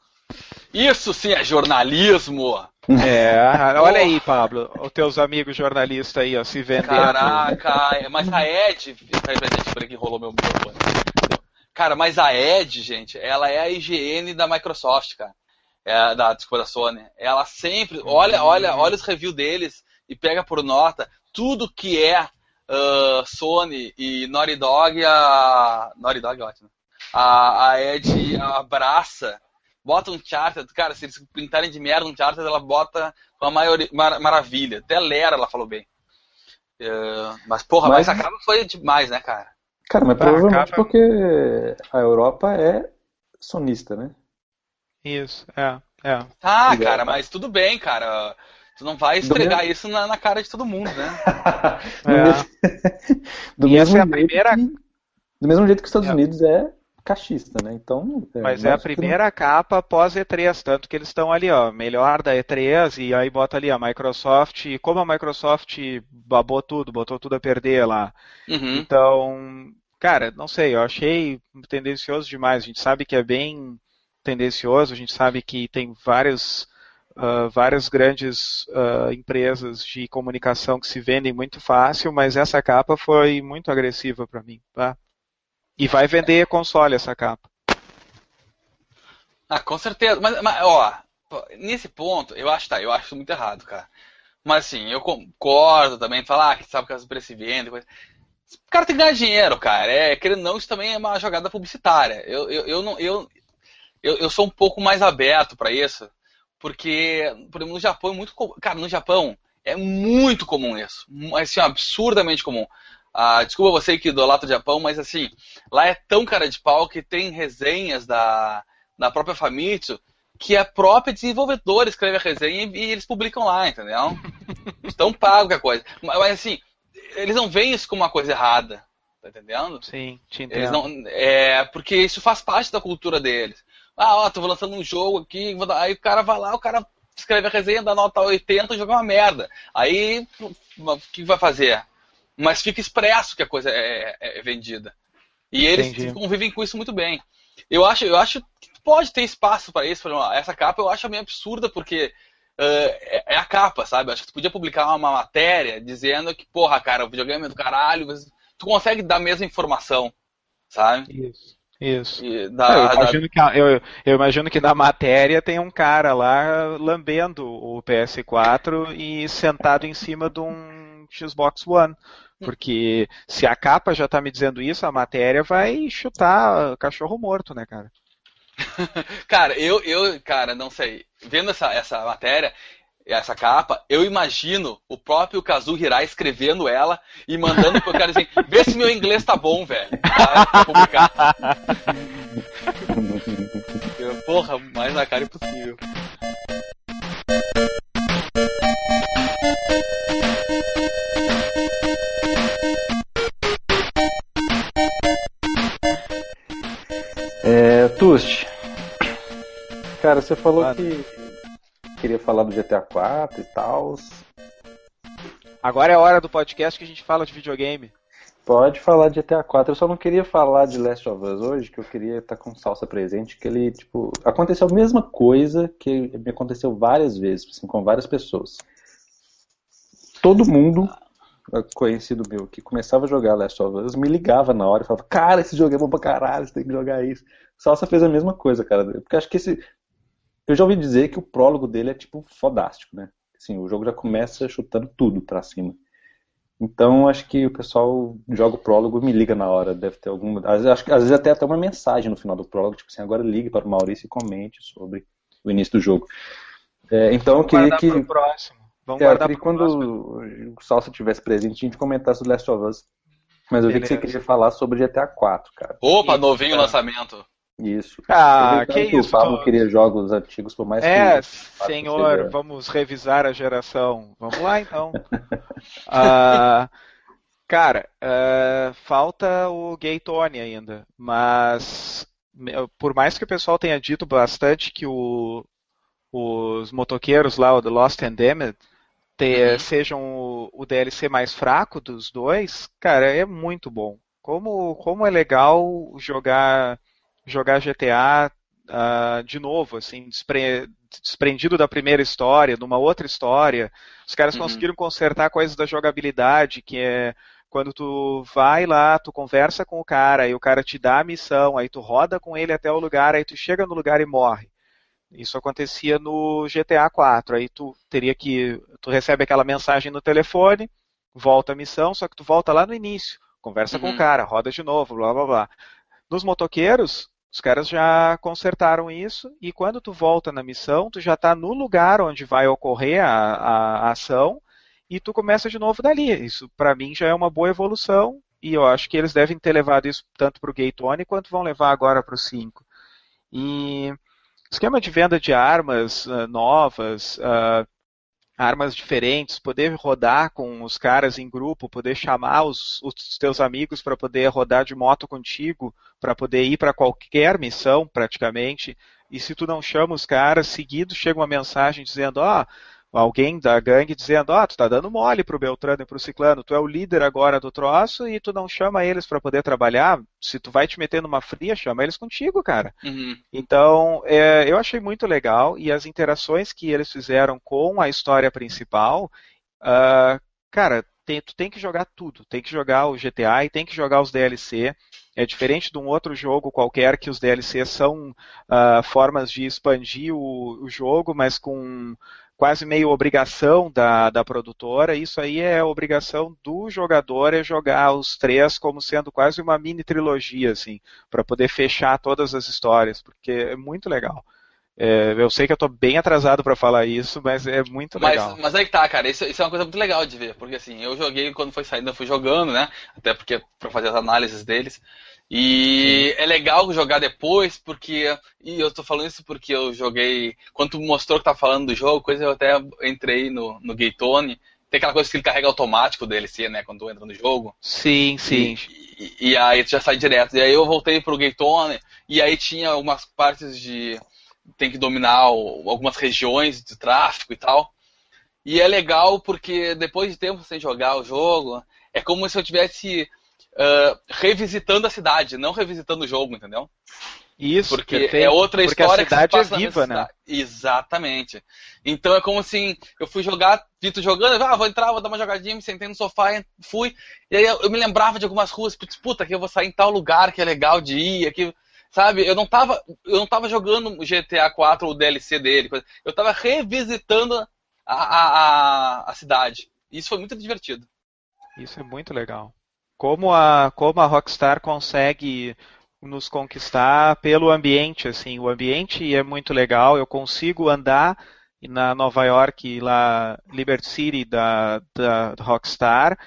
Isso sim é jornalismo! É, olha aí, Pablo, os teus amigos jornalistas aí, ó, se vendendo. Caraca, mas a Ed. Peraí, peraí, que rolou meu microfone. Cara, mas a Ed, gente, ela é a IGN da Microsoft, cara. É, da, desculpa, da Sony. Ela sempre. Olha, olha, olha os reviews deles e pega por nota tudo que é ah, Sony e Naughty Dog, a. Naughty Dog é ótimo. A, a Ed abraça. Bota um charter, cara, se eles pintarem de merda um charter, ela bota uma maioria, mar- maravilha. Até Lera ela falou bem. É, mas, porra, mas, Mas- a capa foi demais, né, cara? Cara, mas Ah, provavelmente capa- porque a Europa é sonista, né? Isso, é, é. Tá, Legal, cara, mas tudo bem, cara. Tu não vai esfregar isso na, na cara de todo mundo, né? do, É. mesmo, do mesmo essa é a jeito primeira- que, do mesmo jeito que os Estados É. Unidos é cachista, né? Então. Mas é a nós que primeira capa pós E3, tanto que eles estão ali, ó, melhor da E3, e aí bota ali a Microsoft, e como a Microsoft babou tudo, botou tudo a perder lá. Uhum. Então, cara, não sei, eu achei tendencioso demais. A gente sabe que é bem tendencioso, a gente sabe que tem vários, ah, várias grandes ah, empresas de comunicação que se vendem muito fácil, mas essa capa foi muito agressiva para mim, tá? E vai vender console essa capa. Ah, com certeza. Mas, mas, ó, nesse ponto, eu acho, tá, eu acho muito errado, cara. Mas assim, eu concordo também, falar que sabe que as preços se vendem, coisa. O cara tem que ganhar dinheiro, cara. É, querendo não, isso também é uma jogada publicitária. Eu, eu, eu, não, eu, eu, eu sou um pouco mais aberto pra isso, porque, por exemplo, no Japão é muito. Cara, no Japão é muito comum isso. Assim, absurdamente comum. Ah, desculpa você que idolatra o Japão, mas assim, lá é tão cara de pau que tem resenhas da, da própria Famitsu que a própria desenvolvedora escreve a resenha e, e eles publicam lá, entendeu? Estão pagos que a coisa. Mas, mas, assim, eles não veem isso como uma coisa errada, tá entendendo? Sim, te entendo. Eles não, é, porque isso faz parte da cultura deles. Ah, ó, tô lançando um jogo aqui, dar- aí o cara vai lá, o cara escreve a resenha, dá nota 80 e joga uma merda. Aí, o que vai fazer? Mas fica expresso que a coisa é, é- é vendida. E eles Entendi. convivem com isso muito bem. Eu acho, eu acho que pode ter espaço para isso. Exemplo, essa capa eu acho meio absurda, porque eh, é, é a capa, sabe? Eu acho que tu podia publicar uma matéria dizendo que, porra, cara, o videogame é do caralho, tu consegue dar a mesma informação, sabe? Isso. Isso. Da- eu, da- imagino que, a- eu, eu imagino que na matéria tem um cara lá lambendo o PS4 e sentado em cima de um Xbox One. Porque se a capa já tá me dizendo isso, a matéria vai chutar cachorro morto, né, cara? Cara, eu, eu, cara, não sei. Vendo essa, essa matéria, essa capa, eu imagino o próprio Kazu Hirai escrevendo ela e mandando pro cara assim, vê se meu inglês tá bom, velho. Tá? Pra publicar. Porra, mais na cara impossível. É, Tust, cara, você falou que queria falar do GTA 4 e tal. Agora é a hora do podcast que a gente fala de videogame. Pode falar de GTA 4. Eu só não queria falar de Last of Us hoje, que eu queria estar com salsa presente, que ele, tipo, aconteceu a mesma coisa que me aconteceu várias vezes, assim, com várias pessoas. Todo mundo eh, conhecido meu que começava a jogar Last of Us me ligava na hora e falava, cara, esse jogo é bom pra caralho, você tem que jogar isso. Salsa fez a mesma coisa, cara. Porque acho que esse. Eu já ouvi dizer que o prólogo dele é tipo fodástico, né? Assim, o jogo já começa chutando tudo pra cima. Então acho que o pessoal joga o prólogo e me liga na hora. Deve ter alguma. Às vezes, acho que- às vezes até até uma mensagem no final do prólogo, tipo assim, agora ligue para o Maurício e comente sobre o início do jogo. É, então eu Vamos queria guardar que. pro próximo. Vamos É, eu guardar queria que quando próximo. o Salsa tivesse presente, a gente comentasse o Last of Us. Mas eu vi que você Beleza. queria falar sobre GTA 4, cara. Opa, novinho tá. lançamento. Isso. Ah, Aproveitando que o isso, Pablo queria jogos antigos, por mais É, que. senhor, seja- vamos revisar a geração. Vamos lá então. Ah, Cara, uh, falta o Gay Tony ainda, mas por mais que o pessoal tenha dito bastante que o, os motoqueiros lá, o The Lost and Damned, te, uhum. sejam o, o, DLC mais fraco dos dois, cara, é muito bom. Como, como é legal jogar jogar GTA uh, ah, de novo, assim, despre, desprendido da primeira história, de uma outra história. Os caras uhum. conseguiram consertar coisas da jogabilidade, que é quando tu vai lá, tu conversa com o cara, e o cara te dá a missão, aí tu roda com ele até o lugar, aí tu chega no lugar e morre. Isso acontecia no GTA 4. Aí tu teria que. Tu recebe aquela mensagem no telefone, volta a missão, só que tu volta lá no início. Conversa uhum. com o uhum. cara, roda de novo, blá blá blá. Nos motoqueiros, os caras já consertaram isso e quando tu volta na missão, tu já está no lugar onde vai ocorrer a, a, a ação e tu começa de novo dali. Isso para mim já é uma boa evolução e eu acho que eles devem ter levado isso tanto para o Gate One quanto vão levar agora para o 5. E esquema de venda de armas uh, novas, uh, armas diferentes, poder rodar com os caras em grupo, poder chamar os, os teus amigos para poder rodar de moto contigo, para poder ir para qualquer missão praticamente. E se tu não chama os caras, seguido chega uma mensagem dizendo: ó, oh, alguém da gangue dizendo, ah, tu tá dando mole pro Beltrano e pro Ciclano, tu é o líder agora do troço e tu não chama eles para poder trabalhar, se tu vai te meter numa fria, chama eles contigo, cara. Uhum. Então, é, eu achei muito legal e as interações que eles fizeram com a história principal, uh, cara, tem, tu tem que jogar tudo, tem que jogar o GTA e tem que jogar os DLC, é diferente de um outro jogo qualquer que os DLCs são uh, formas de expandir o, o, jogo, mas com quase meio obrigação da, da produtora. Isso aí é obrigação do jogador é jogar os três como sendo quase uma mini trilogia, assim, para poder fechar todas as histórias, porque é muito legal. É, eu sei que eu estou bem atrasado para falar isso, mas é muito legal. Mas, mas aí que tá, cara, isso, isso, é uma coisa muito legal de ver, porque assim, eu joguei quando foi saindo, eu fui jogando, né? Até porque para fazer as análises deles. E é legal jogar depois, porque. E eu tô falando isso porque eu joguei. Quando tu mostrou que tá falando do jogo, coisa eu até entrei no, no Gatone. Tem aquela coisa que ele carrega automático o DLC, né? Quando tu entra no jogo. Sim, sim. E, e, e aí tu já sai direto. E aí eu voltei pro Gatone, e aí tinha algumas partes de. Tem que dominar algumas regiões de tráfico e tal. E é legal porque depois de tempo sem jogar o jogo, é como se eu tivesse uh, revisitando a cidade, não revisitando o jogo, entendeu? Isso, porque perfeito. é outra porque história a cidade que se é viva, né? Exatamente. Então é como assim, eu fui jogar, Vitor jogando, ah, vou entrar, vou dar uma jogadinha, me sentei no sofá, fui, e aí eu, me lembrava de algumas ruas, puta, que eu vou sair em tal lugar que é legal de ir, aqui, sabe? Eu não tava, eu não tava jogando GTA 4 ou o DLC dele, eu tava revisitando a, a, a, a cidade. Isso foi muito divertido. Isso é muito legal como a, como a Rockstar consegue nos conquistar pelo ambiente, assim, o ambiente é muito legal, eu consigo andar na Nova York, lá, Liberty City da, da Rockstar,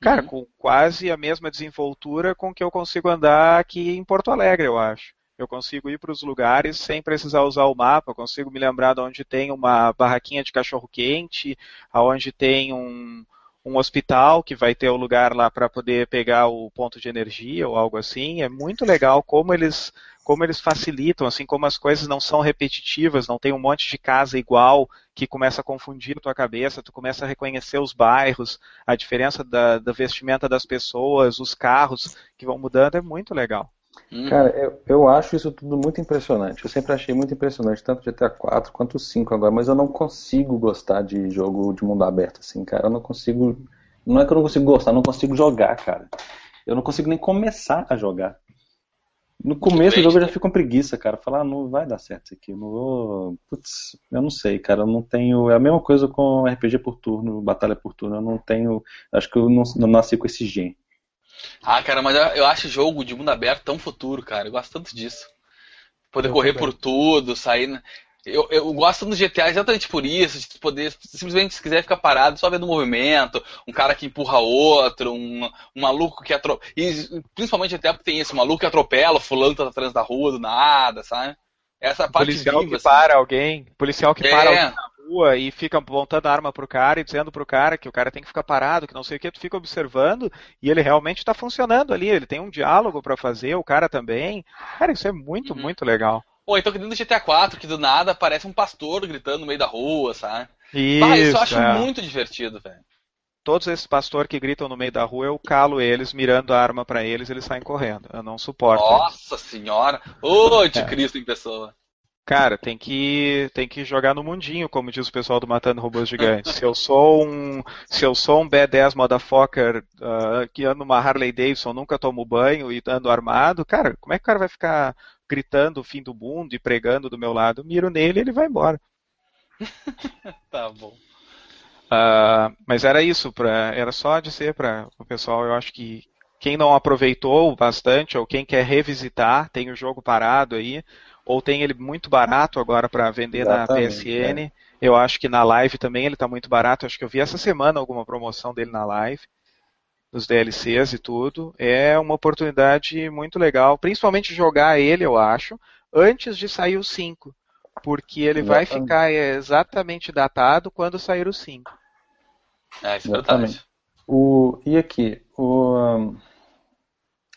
cara, uhum. com quase a mesma desenvoltura com que eu consigo andar aqui em Porto Alegre, eu acho. Eu consigo ir para os lugares sem precisar usar o mapa, eu consigo me lembrar de onde tem uma barraquinha de cachorro quente, aonde tem um, um hospital que vai ter o lugar lá para poder pegar o ponto de energia ou algo assim. É muito legal como eles como eles facilitam, assim como as coisas não são repetitivas, não tem um monte de casa igual que começa a confundir a tua cabeça, tu começa a reconhecer os bairros, a diferença da, da vestimenta das pessoas, os carros que vão mudando, é muito legal. Hum. Cara, eu, eu acho isso tudo muito impressionante. Eu sempre achei muito impressionante, tanto GTA 4 quanto o 5 agora, mas eu não consigo gostar de jogo de mundo aberto, assim, cara. Eu não consigo. Não é que eu não consigo gostar, eu não consigo jogar, cara. Eu não consigo nem começar a jogar. No começo do jogo eu já fico com preguiça, cara. Falar, ah, não vai dar certo isso aqui. Eu não vou. Putz, eu não sei, cara. Eu não tenho. É a mesma coisa com RPG por turno, batalha por turno. Eu não tenho. Acho que eu não, não nasci com esse gen. Ah, cara, mas eu acho jogo de mundo aberto tão futuro, cara. Eu gosto tanto disso. Poder eu correr também. por tudo, sair. Eu, eu gosto do GTA exatamente por isso, de poder, simplesmente, se quiser ficar parado, só vendo o movimento, um cara que empurra outro, um, um maluco que atropela. E principalmente até porque tem isso, um maluco que atropela, o fulano tá atrás da rua do nada, sabe? Essa parte policial viva, que assim. para alguém, policial que é. para alguém rua e fica apontando a arma pro cara e dizendo pro cara que o cara tem que ficar parado, que não sei o que, tu fica observando e ele realmente está funcionando ali, ele tem um diálogo para fazer, o cara também. Cara, isso é muito, uhum. muito legal. Ou então que dentro do GTA 4, que do nada aparece um pastor gritando no meio da rua, sabe? Isso, bah, isso eu acho é. muito divertido, velho todos esses pastores que gritam no meio da rua, eu calo eles, mirando a arma para eles, eles saem correndo. Eu não suporto. Nossa senhora! Ô, de é. Cristo em pessoa. Cara, tem que tem que jogar no mundinho, como diz o pessoal do Matando Robôs Gigantes. se eu sou um se eu sou um B10 motherfucker uh, que anda numa Harley Davidson, nunca tomo banho e ando armado, cara, como é que o cara vai ficar gritando o fim do mundo e pregando do meu lado? Miro nele e ele vai embora. tá bom. Uh, mas era isso, pra, era só dizer para o pessoal, eu acho que quem não aproveitou bastante, ou quem quer revisitar, tem o jogo parado aí, ou tem ele muito barato agora para vender Exatamente, na PSN. É. Eu acho que na live também ele está muito barato. Acho que eu vi essa semana alguma promoção dele na live, dos DLCs e tudo. É uma oportunidade muito legal, principalmente jogar ele, eu acho, antes de sair o 5. Porque ele Exatamente. vai ficar exatamente datado quando sair o 5. É, isso é verdade. O, e aqui, o, um,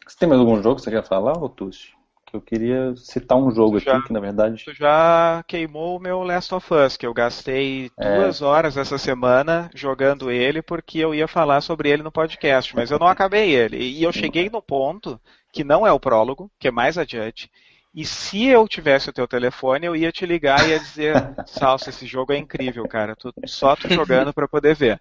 você tem mais algum jogo que você quer falar, Otucci? Que eu queria citar um jogo já, aqui que na verdade. Tu já queimou o meu Last of Us, que eu gastei é. duas horas essa semana jogando ele porque eu ia falar sobre ele no podcast, mas eu não acabei ele. E eu cheguei no ponto que não é o prólogo, que é mais adiante, e se eu tivesse o teu telefone, eu ia te ligar e ia dizer, Salsa, esse jogo é incrível, cara. Tu, só tu jogando para poder ver.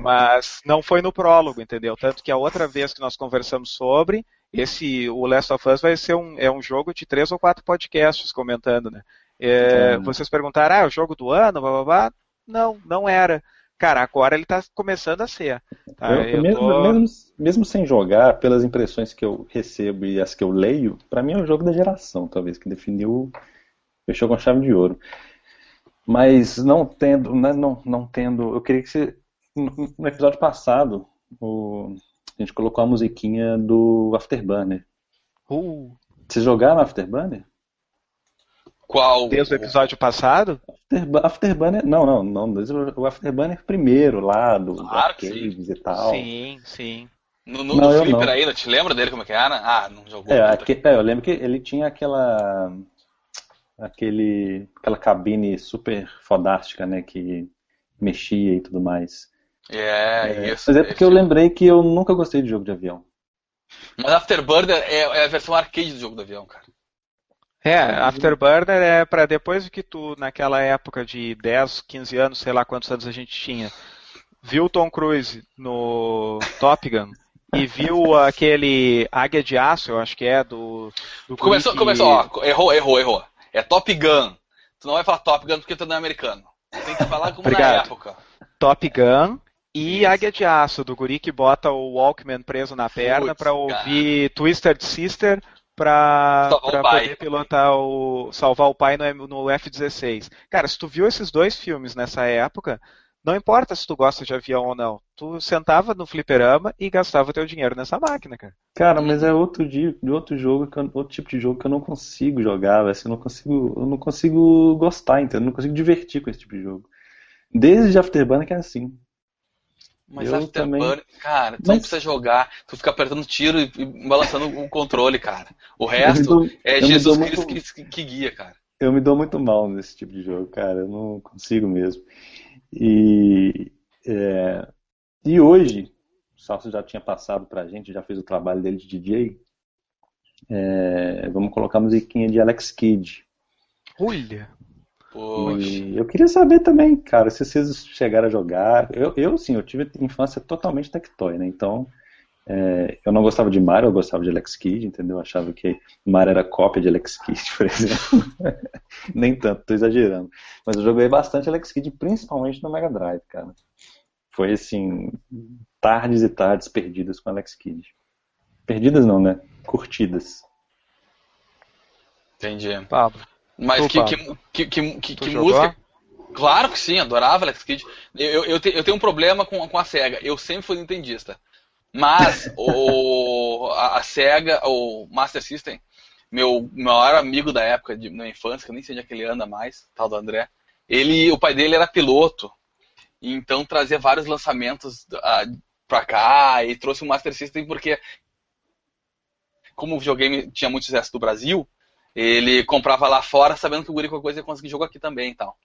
Mas não foi no prólogo, entendeu? Tanto que a outra vez que nós conversamos sobre, esse, o Last of Us vai ser um, é um jogo de três ou quatro podcasts comentando, né? É, Vocês perguntaram, ah, é o jogo do ano, blá, blá, blá. Não, não era. Cara, agora ele tá começando a ser. Tá? Eu, eu mesmo, tô... mesmo, mesmo, sem jogar, pelas impressões que eu recebo e as que eu leio, para mim é o jogo da geração, talvez, que definiu, fechou com chave de ouro. Mas não tendo, né, não, não tendo, eu queria que você, no episódio passado, o, a gente colocou a musiquinha do Afterburner. Uh. Vocês jogaram Afterburner? Qual? Desde o episódio passado? After, Afterburner, não, não, não, o Afterburner primeiro lá, do claro arcades e tal. Sim, sim. No, no, não, no Flipper ainda, te lembra dele como é que era? Ah, não jogou. É, aqui, é, eu lembro que ele tinha aquela aquele aquela cabine super fodástica, né, que mexia e tudo mais. É, é isso. Mas é porque eu lembrei que eu nunca gostei de jogo de avião. Mas Afterburner é, é a versão arcade do jogo do avião, cara. É, Afterburner é para depois que tu, naquela época de 10, 15 anos, sei lá quantos anos a gente tinha, viu Tom Cruise no Top Gun e viu aquele Águia de Aço, eu acho que é, do. do começou, começou, ó, errou, errou, errou. É Top Gun. Tu não vai falar Top Gun porque tu não é americano. Tem que falar como Obrigado. na época. Top Gun e Águia de Aço, do guri que bota o Walkman preso na perna para ouvir cara. Twisted Sister para poder pilotar o salvar o pai no, no F-16. Cara, se tu viu esses dois filmes nessa época, não importa se tu gosta de avião ou não, tu sentava no fliperama e gastava teu dinheiro nessa máquina, cara. Cara, mas é outro dia, outro jogo, eu, outro tipo de jogo que eu não consigo jogar, assim, eu não consigo, eu não consigo gostar, entendeu? Eu não consigo divertir com esse tipo de jogo. Desde Afterburner que é assim. Mas eu Afterburner, também... cara, tu Mas... não precisa jogar, tu fica apertando tiro e, e balançando o controle, cara. O resto dou, é Jesus Cristo muito... que, que, guia, cara. Eu me dou muito mal nesse tipo de jogo, cara. Eu não consigo mesmo. E, é... e hoje, o Salso já tinha passado pra gente, já fez o trabalho dele de DJ. É... Vamos colocar a musiquinha de Alex Kidd. Olha! E eu queria saber também, cara, se vocês chegaram a jogar. Eu, eu sim, eu tive infância totalmente tectoy, né? Então, é, eu não gostava de Mario, eu gostava de Alex Kidd, entendeu? Eu achava que Mario era cópia de Alex Kidd, por exemplo. Nem tanto, tô exagerando. Mas eu joguei bastante Alex Kidd, principalmente no Mega Drive, cara. Foi assim, tardes e tardes perdidas com Alex Kidd. Perdidas não, né? Curtidas. Entendi. Pablo. Mas que, que, que, que, que música. Claro que sim, adorava Alex Kidd. Eu, eu, te, eu tenho um problema com, com a SEGA. Eu sempre fui nintendista. Mas o, a, a SEGA, o Master System, meu maior amigo da época, de, na infância, que eu nem sei onde é que ele anda mais, tal do André, ele, o pai dele era piloto, então trazia vários lançamentos uh, pra cá e trouxe o Master System porque como o videogame tinha muito sucesso do Brasil, ele comprava lá fora sabendo que o guri qualquer coisa ia conseguir jogo aqui também e tal.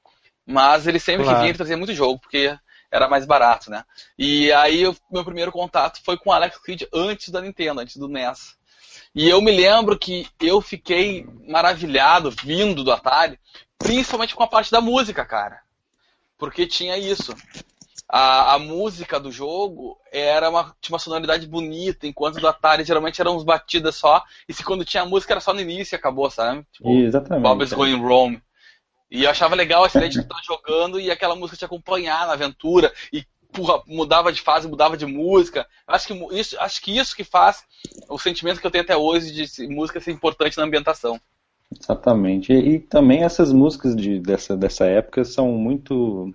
Mas ele sempre claro. que vinha, ele trazia muito jogo, porque era mais barato, né? E aí, o meu primeiro contato foi com o Alex Kidd antes da Nintendo, antes do NES. E eu me lembro que eu fiquei maravilhado vindo do Atari, principalmente com a parte da música, cara. Porque tinha isso. A, a música do jogo era uma, tinha uma sonoridade bonita, enquanto do Atari geralmente eram uns batidas só, e se quando tinha música era só no início e acabou, sabe? Tipo, Exatamente. Bob's Going Wrong. E eu achava legal essa ideia de estar jogando e aquela música te acompanhar na aventura e porra, mudava de fase, mudava de música. Acho que isso, acho que isso que faz o sentimento que eu tenho até hoje de música ser importante na ambientação. Exatamente. E, e também essas músicas de, dessa, dessa época são muito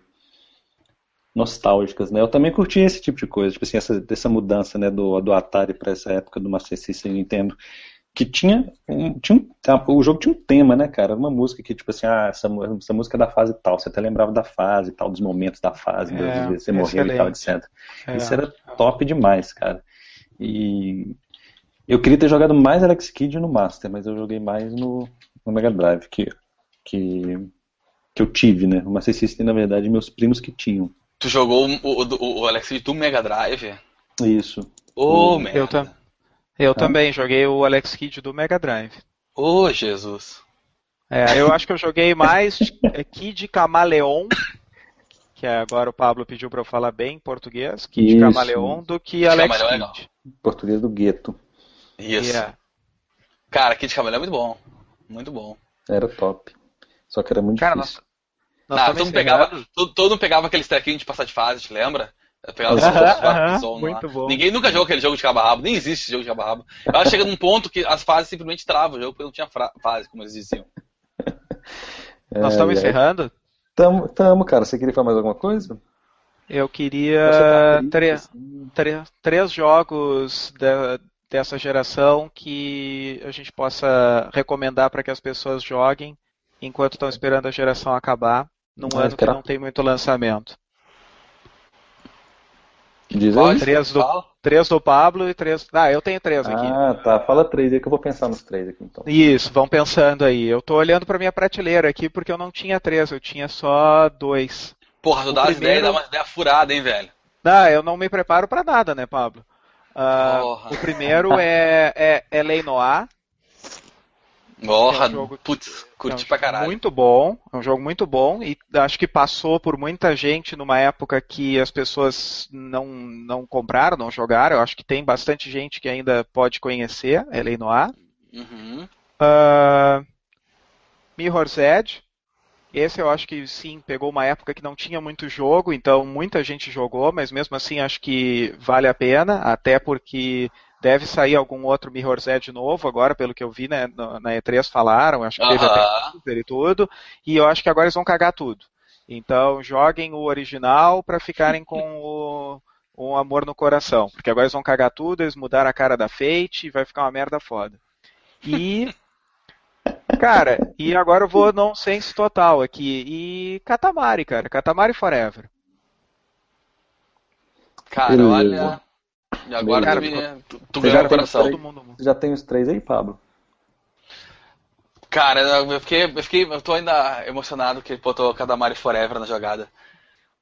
nostálgicas, né? Eu também curti esse tipo de coisa, tipo assim, essa, dessa mudança, né, do, do Atari para essa época do Master System Nintendo que tinha, um, tinha um, o jogo tinha um tema, né, cara? Uma música que, tipo assim, ah, essa, essa música é da fase tal, você até lembrava da fase tal, dos momentos da fase, é, você morreu e tal, etc. É, Isso era top demais, cara. E eu queria ter jogado mais Alex Kidd no Master, mas eu joguei mais no, no Mega Drive, que, que, que eu tive, né? O Master System, na verdade, meus primos que tinham. Tu jogou o, o, o Alex Kidd do Mega Drive? Isso. Ô, oh, merda. Eu também. Eu ah. também joguei o Alex Kidd do Mega Drive. Ô, oh, Jesus. É, eu acho que eu joguei mais Kid Camaleon, que agora o Pablo pediu para eu falar bem em português, Kid Isso. Camaleon, do que Alex Camaleon Kidd. É português do gueto. Isso. Yeah. Cara, Kid Camaleon é muito bom. Muito bom. Era top. Só que era muito Cara, difícil. Nós todo, mundo pegava, todo, todo mundo pegava aqueles trequinhos de passar de fase, te lembra? Pegar uh muito bom. Ninguém nunca jogou aquele jogo de cabo-rabo, nem existe jogo de cabo-rabo. Ela chega num ponto que as fases simplesmente travam o jogo, porque não tinha fase, como eles diziam. É, Nós estamos é, encerrando? Tamo, tamo, cara. Você queria falar mais alguma coisa? Eu queria tá três, três, três jogos de, dessa geração que a gente possa recomendar para que as pessoas joguem enquanto estão esperando a geração acabar, num ah, ano que não tem muito lançamento. Diz aí. Três do, três do Pablo e três. Ah, eu tenho três aqui. Ah, tá. Fala três aí que eu vou pensar nos três aqui então. Isso, vão pensando aí. Eu tô olhando pra minha prateleira aqui porque eu não tinha três, eu tinha só dois. Porra, tu dá primeiro... ideias, dá uma ideia furada, hein, velho? Não, eu não me preparo pra nada, né, Pablo? Uh, o primeiro é, é, é Leinoir, Porra, é um jogo, putz, curti é um pra caralho. Muito bom, é um jogo muito bom e acho que passou por muita gente numa época que as pessoas não, não compraram, não jogaram. Eu acho que tem bastante gente que ainda pode conhecer L.A. Noir. Uhum. Uh, Mirror's Edge. Esse eu acho que sim, pegou uma época que não tinha muito jogo, então muita gente jogou, mas mesmo assim acho que vale a pena, até porque Deve sair algum outro Mirror's Edge novo agora, pelo que eu vi né, na E3 falaram, acho que teve até Super e tudo, e eu acho que agora eles vão cagar tudo. Então joguem o original para ficarem com o, o amor no coração, porque agora eles vão cagar tudo, eles mudaram a cara da Fate e vai ficar uma merda foda. E Cara, e agora eu vou nonsense total aqui. E Katamari, cara. Katamari Forever. Cara, olha. E agora Cara, tu, tu ganhou o coração. Três, já tem os três aí, Pablo? Cara, eu fiquei, eu fiquei, eu tô ainda emocionado que ele botou Kadamari Forever na jogada.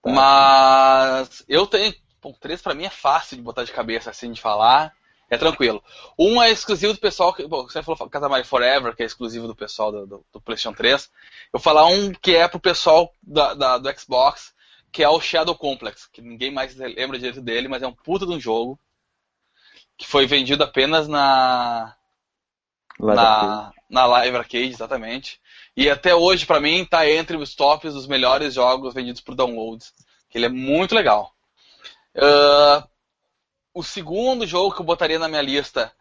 Tá. Mas eu tenho, bom, três para mim é fácil de botar de cabeça assim de falar, é tranquilo. Um é exclusivo do pessoal, que, bom, você falou Kadamari Forever, que é exclusivo do pessoal do, do, do, PlayStation 3. Eu vou falar um que é pro pessoal da, da, do Xbox, que é o Shadow Complex, que ninguém mais lembra direito dele, mas é um puta de um jogo que foi vendido apenas na Live na, Arcade. na Live Arcade, exatamente. E até hoje, para mim, está entre os tops dos melhores jogos vendidos por downloads. Que ele é muito legal. Uh, o segundo jogo que eu botaria na minha lista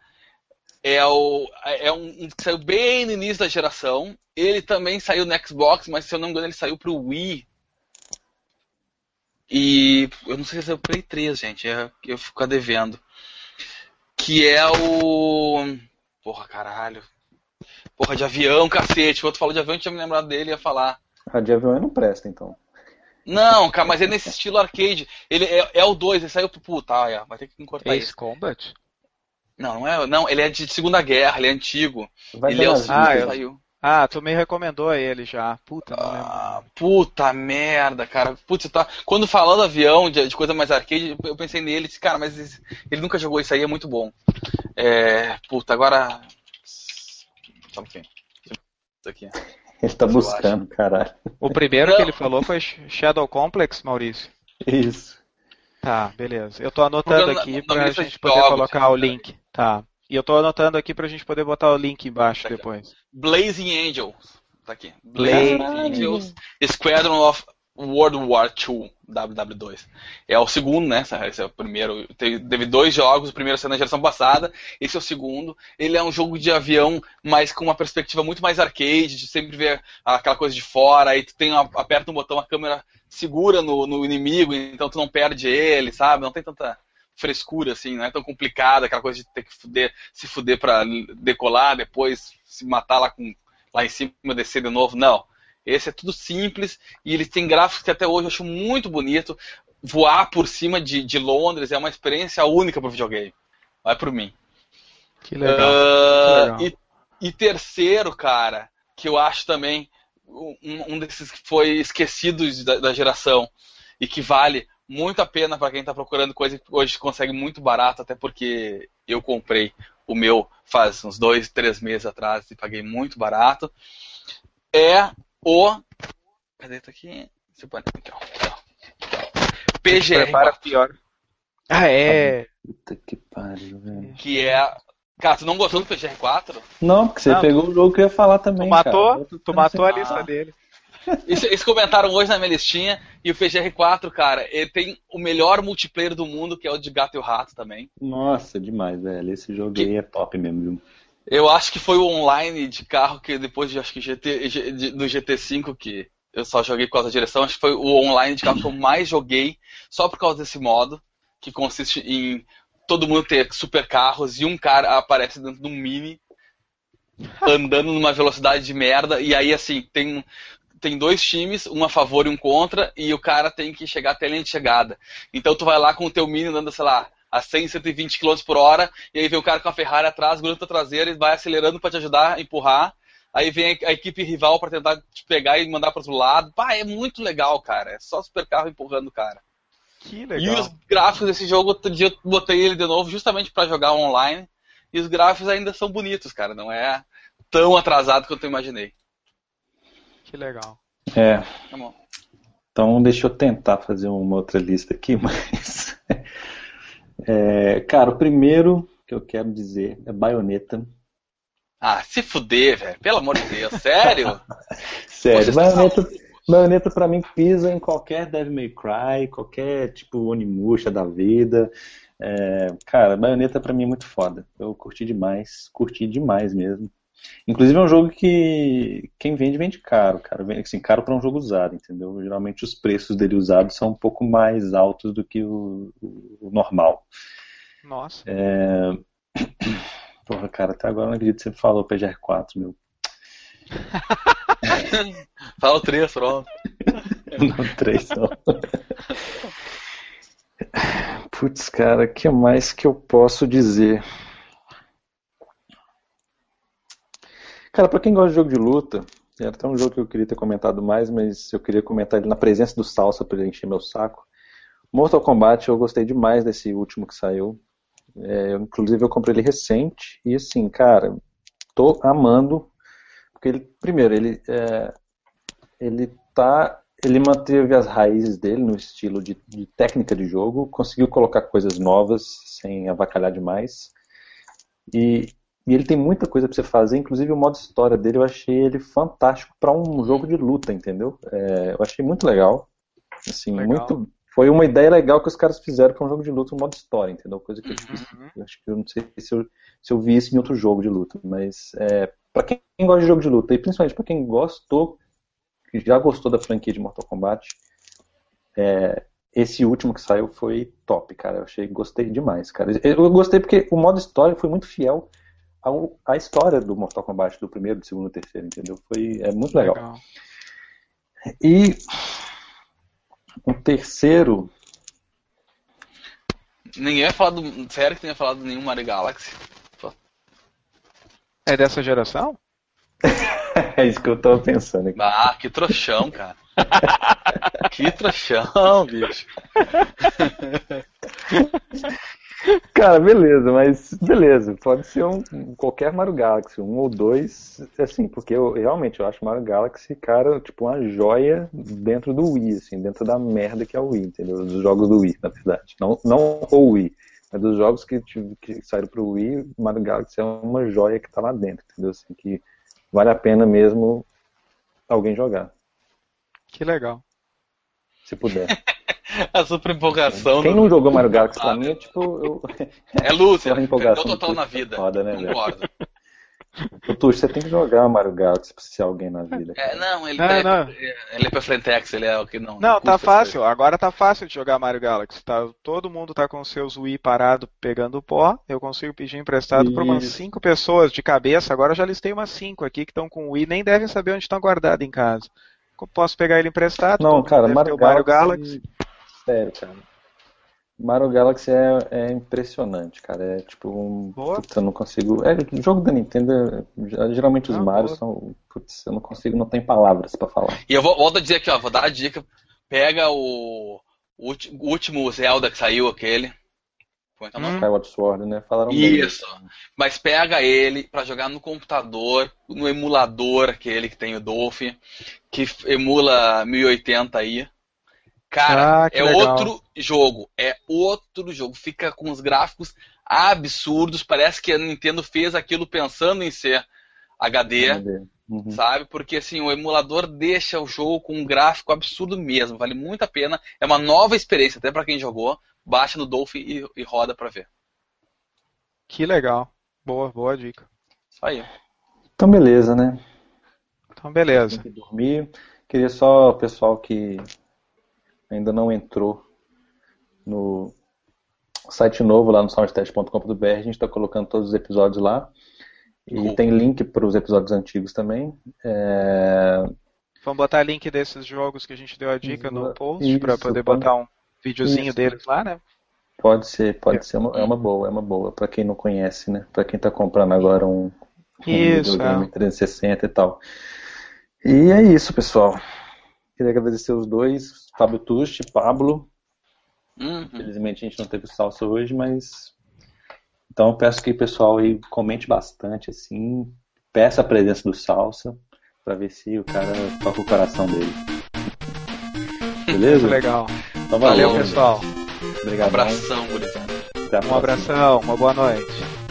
é, o, é um, um, que saiu bem no início da geração. Ele também saiu no Xbox, mas se eu não me engano ele saiu pro Wii. E eu não sei se saiu pro Play 3, gente. Eu, eu fico devendo que é o. Porra, caralho. Porra, de avião, cacete. Quando tu falou de avião, eu tinha me lembrado dele ia falar. A de avião não presta, então. Não, cara, mas é nesse estilo arcade. Ele é, é o 2, ele saiu pro. Puta, ah, vai ter que cortar Ace isso. Combat? Não, não é. Não, ele é de Segunda Guerra, ele é antigo. Vai ele é o segundo Ah, que eu- saiu. Ah, tu me recomendou ele já. Puta, não lembro. Ah, puta merda, cara. Putz, tá. Quando falando avião, de, de coisa mais arcade, eu pensei nele e disse, cara, mas esse- ele nunca jogou isso aí, é muito bom. É. Puta, agora. Só um pouquinho. Aqui. Ele tá buscando, caralho. O primeiro Não. que ele falou foi Shadow Complex, Maurício. Isso. Tá, beleza. Eu tô anotando Procurando aqui na- na pra lista gente de poder jogos, colocar o link. Tá. E eu tô anotando aqui pra gente poder botar o link embaixo Tá aqui, depois. Blazing Angels. Tá aqui. Blazing Angels. Squadron of World War II, WW2. É o segundo, né? Esse é o primeiro. Teve, teve dois jogos, o primeiro saiu na geração passada, esse é o segundo. Ele é um jogo de avião, mas com uma perspectiva muito mais arcade, de sempre ver aquela coisa de fora, aí tu tem uma, aperta um botão, a câmera segura no, no inimigo, então tu não perde ele, sabe? Não tem tanta frescura assim, não é tão complicada, aquela coisa de ter que fuder, se fuder pra decolar, depois se matar lá com lá em cima descer de novo. Não. Esse é tudo simples e ele tem gráficos que até hoje eu acho muito bonito. Voar por cima de, de Londres é uma experiência única pro videogame. Vai por mim. Que legal. Ah, que legal. E, e terceiro, cara, que eu acho também um, um desses que foi esquecidos da, da geração e que vale muito a pena para quem tá procurando coisa que hoje consegue muito barato, até porque eu comprei o meu faz uns dois, três meses atrás e paguei muito barato. É o. Cadê tá aqui? Você pode- aqui, ó. PGR, Prepara pior. Ah, é. Puta que pariu, velho. que é. Cara, tu não gostou do PGR4? Não, porque você Não, pegou o jogo que eu ia falar também. Tu matou, cara. tu matou a lista dele. Isso, eles comentaram hoje na minha listinha. E o PGR4, cara, ele tem o melhor multiplayer do mundo, que é o de Gato e o Rato também. Nossa, demais, velho. Esse jogo Que- aí é top mesmo, viu? Eu acho que foi o online de carro que depois de acho que GT, do GT5 que eu só joguei por causa da direção, acho que foi o online de carro que eu mais joguei só por causa desse modo, que consiste em todo mundo ter super carros e um cara aparece dentro de um mini andando numa velocidade de merda e aí assim, tem tem dois times, um a favor e um contra, e o cara tem que chegar até a linha de chegada. Então tu vai lá com o teu mini andando, sei lá, a 100, 120 km por hora, e aí vem o cara com a Ferrari atrás, gruda traseira e vai acelerando para te ajudar a empurrar. Aí vem a, equipe rival para tentar te pegar e mandar para outro lado. Pá, é muito legal, cara. É só super carro empurrando o cara. Que E legal. os gráficos desse jogo, outro dia eu botei ele de novo justamente para jogar online. E os gráficos ainda são bonitos, cara. Não é tão atrasado quanto eu imaginei. Que legal. É. Tá bom. Então deixa eu tentar fazer uma outra lista aqui, mas. É, cara, o primeiro que eu quero dizer é baioneta. Ah, se fuder, velho. Pelo amor de Deus. Sério? Sério, Poxa, baioneta, baioneta pra mim pisa em qualquer Devil May Cry, qualquer tipo Onimusha da vida. É, cara, baioneta pra mim é muito foda. Eu curti demais, curti demais mesmo. Inclusive é um jogo que quem vende, vende caro, cara. Vende, assim, caro para um jogo usado, entendeu? Geralmente os preços dele usados são um pouco mais altos do que o, o normal. Nossa. É... Porra, cara, até agora eu não acredito que você falou PGR4, meu. Fala o 3, pronto. Não, três não. Putz, cara, o que mais que eu posso dizer? Cara, pra quem gosta de jogo de luta, era até um jogo que eu queria ter comentado mais, mas eu queria comentar ele na presença do Salsa pra ele encher meu saco. Mortal Kombat, eu gostei demais desse último que saiu. É, inclusive eu comprei ele recente e assim, cara, tô amando. Porque ele, primeiro, ele, é, ele tá. Ele manteve as raízes dele no estilo de, de técnica de jogo, conseguiu colocar coisas novas sem avacalhar demais. E, e ele tem muita coisa pra você fazer, inclusive o modo história dele eu achei ele fantástico pra um jogo de luta, entendeu? É, eu achei muito legal. Assim, Legal. muito. Foi uma ideia legal que os caras fizeram pra um jogo de luta, um modo história, entendeu? Coisa que difícil. Uhum. Eu acho que eu não sei se eu, se eu vi isso em outro jogo de luta, mas é, para quem gosta de jogo de luta, e principalmente pra quem gostou, que já gostou da franquia de Mortal Kombat, é, esse último que saiu foi top, cara. Eu achei, gostei demais, cara. Eu gostei porque o modo história foi muito fiel ao, à história do Mortal Kombat, do primeiro, do segundo e terceiro, entendeu? Foi é muito legal. E um terceiro. Ninguém vai falar do. Sério que tenha falado do nenhum Mario Galaxy? É dessa geração? é isso que eu tava pensando aqui. Ah, que trouxão, cara. que trouxão, bicho. Cara, beleza, mas beleza, pode ser um, qualquer Mario Galaxy, um ou dois, assim, porque eu realmente eu acho Mario Galaxy, cara, tipo uma joia dentro do Wii, assim, dentro da merda que é o Wii, entendeu? Dos jogos do Wii, na verdade. Não, não o Wii, mas dos jogos que, que saíram pro Wii, Mario Galaxy é uma joia que tá lá dentro, entendeu? Assim, que vale a pena mesmo alguém jogar. Que legal. Se puder. a super empolgação. Quem não jogou Mario Galaxy pra mim é tipo. Eu... É Lúcia, perdeu total na vida. Foda, né, Concordo. O Tuxo, você tem que jogar Mario Galaxy pra ser alguém na vida. É, não, ele, não, tá, não. ele é pra Frentex, ele é o que não. Não, tá fácil, agora tá fácil de jogar Mario Galaxy. Tá, todo mundo tá com seus Wii parado pegando pó. Eu consigo pedir emprestado Isso. pra umas 5 pessoas de cabeça. Agora eu já listei umas 5 aqui que estão com Wii nem devem saber onde estão guardados em casa. Posso pegar ele emprestado? Não, cara, Mario Galaxy, Mario Galaxy. Sério, cara. Mario Galaxy é, é impressionante, cara. É tipo um. Putz, eu não consigo. É, o jogo da Nintendo, geralmente os ah, Mario são. Putz, eu não consigo, não tem palavras para falar. E eu vou, volto a dizer aqui, ó, vou dar a dica. Pega o, o último Zelda que saiu, aquele. Como é que é o nome? Skyward Sword, né? Falaram Isso. Bem. Mas pega ele para jogar no computador, no emulador, aquele que tem o Dolphin, que emula 1080 aí. Cara, ah, é legal. outro jogo. É outro jogo. Fica com os gráficos absurdos. Parece que a Nintendo fez aquilo pensando em ser HD. Uhum. Sabe? Porque assim, o emulador deixa o jogo com um gráfico absurdo mesmo. Vale muito a pena. É uma nova experiência, até para quem jogou. Baixa no Dolphin e, e roda pra ver. Que legal. Boa, boa dica. Isso aí. Então beleza, né? Então beleza. Tem que dormir. Queria só o pessoal que ainda não entrou no site novo lá no soundtest.com.br, a gente está colocando todos os episódios lá. E uhum. tem link para os episódios antigos também. É... Vamos botar link desses jogos que a gente deu a dica no post para poder botar um videozinho isso. deles lá, né? Pode ser, pode é. ser. Uma, é uma boa, é uma boa. Para quem não conhece, né? Para quem está comprando agora um, um isso, videogame é. 360 e tal. E é isso, pessoal. Queria agradecer os dois, Fábio Tusti, Pablo. Uhum. Infelizmente a gente não teve salsa hoje, mas. Então eu peço que o pessoal aí comente bastante, assim. Peça a presença do salsa, para ver se o cara toca o coração dele. Beleza? Muito legal. Então valeu, valeu pessoal. Obrigado. Um abração, gurizada. Um abração, uma boa noite.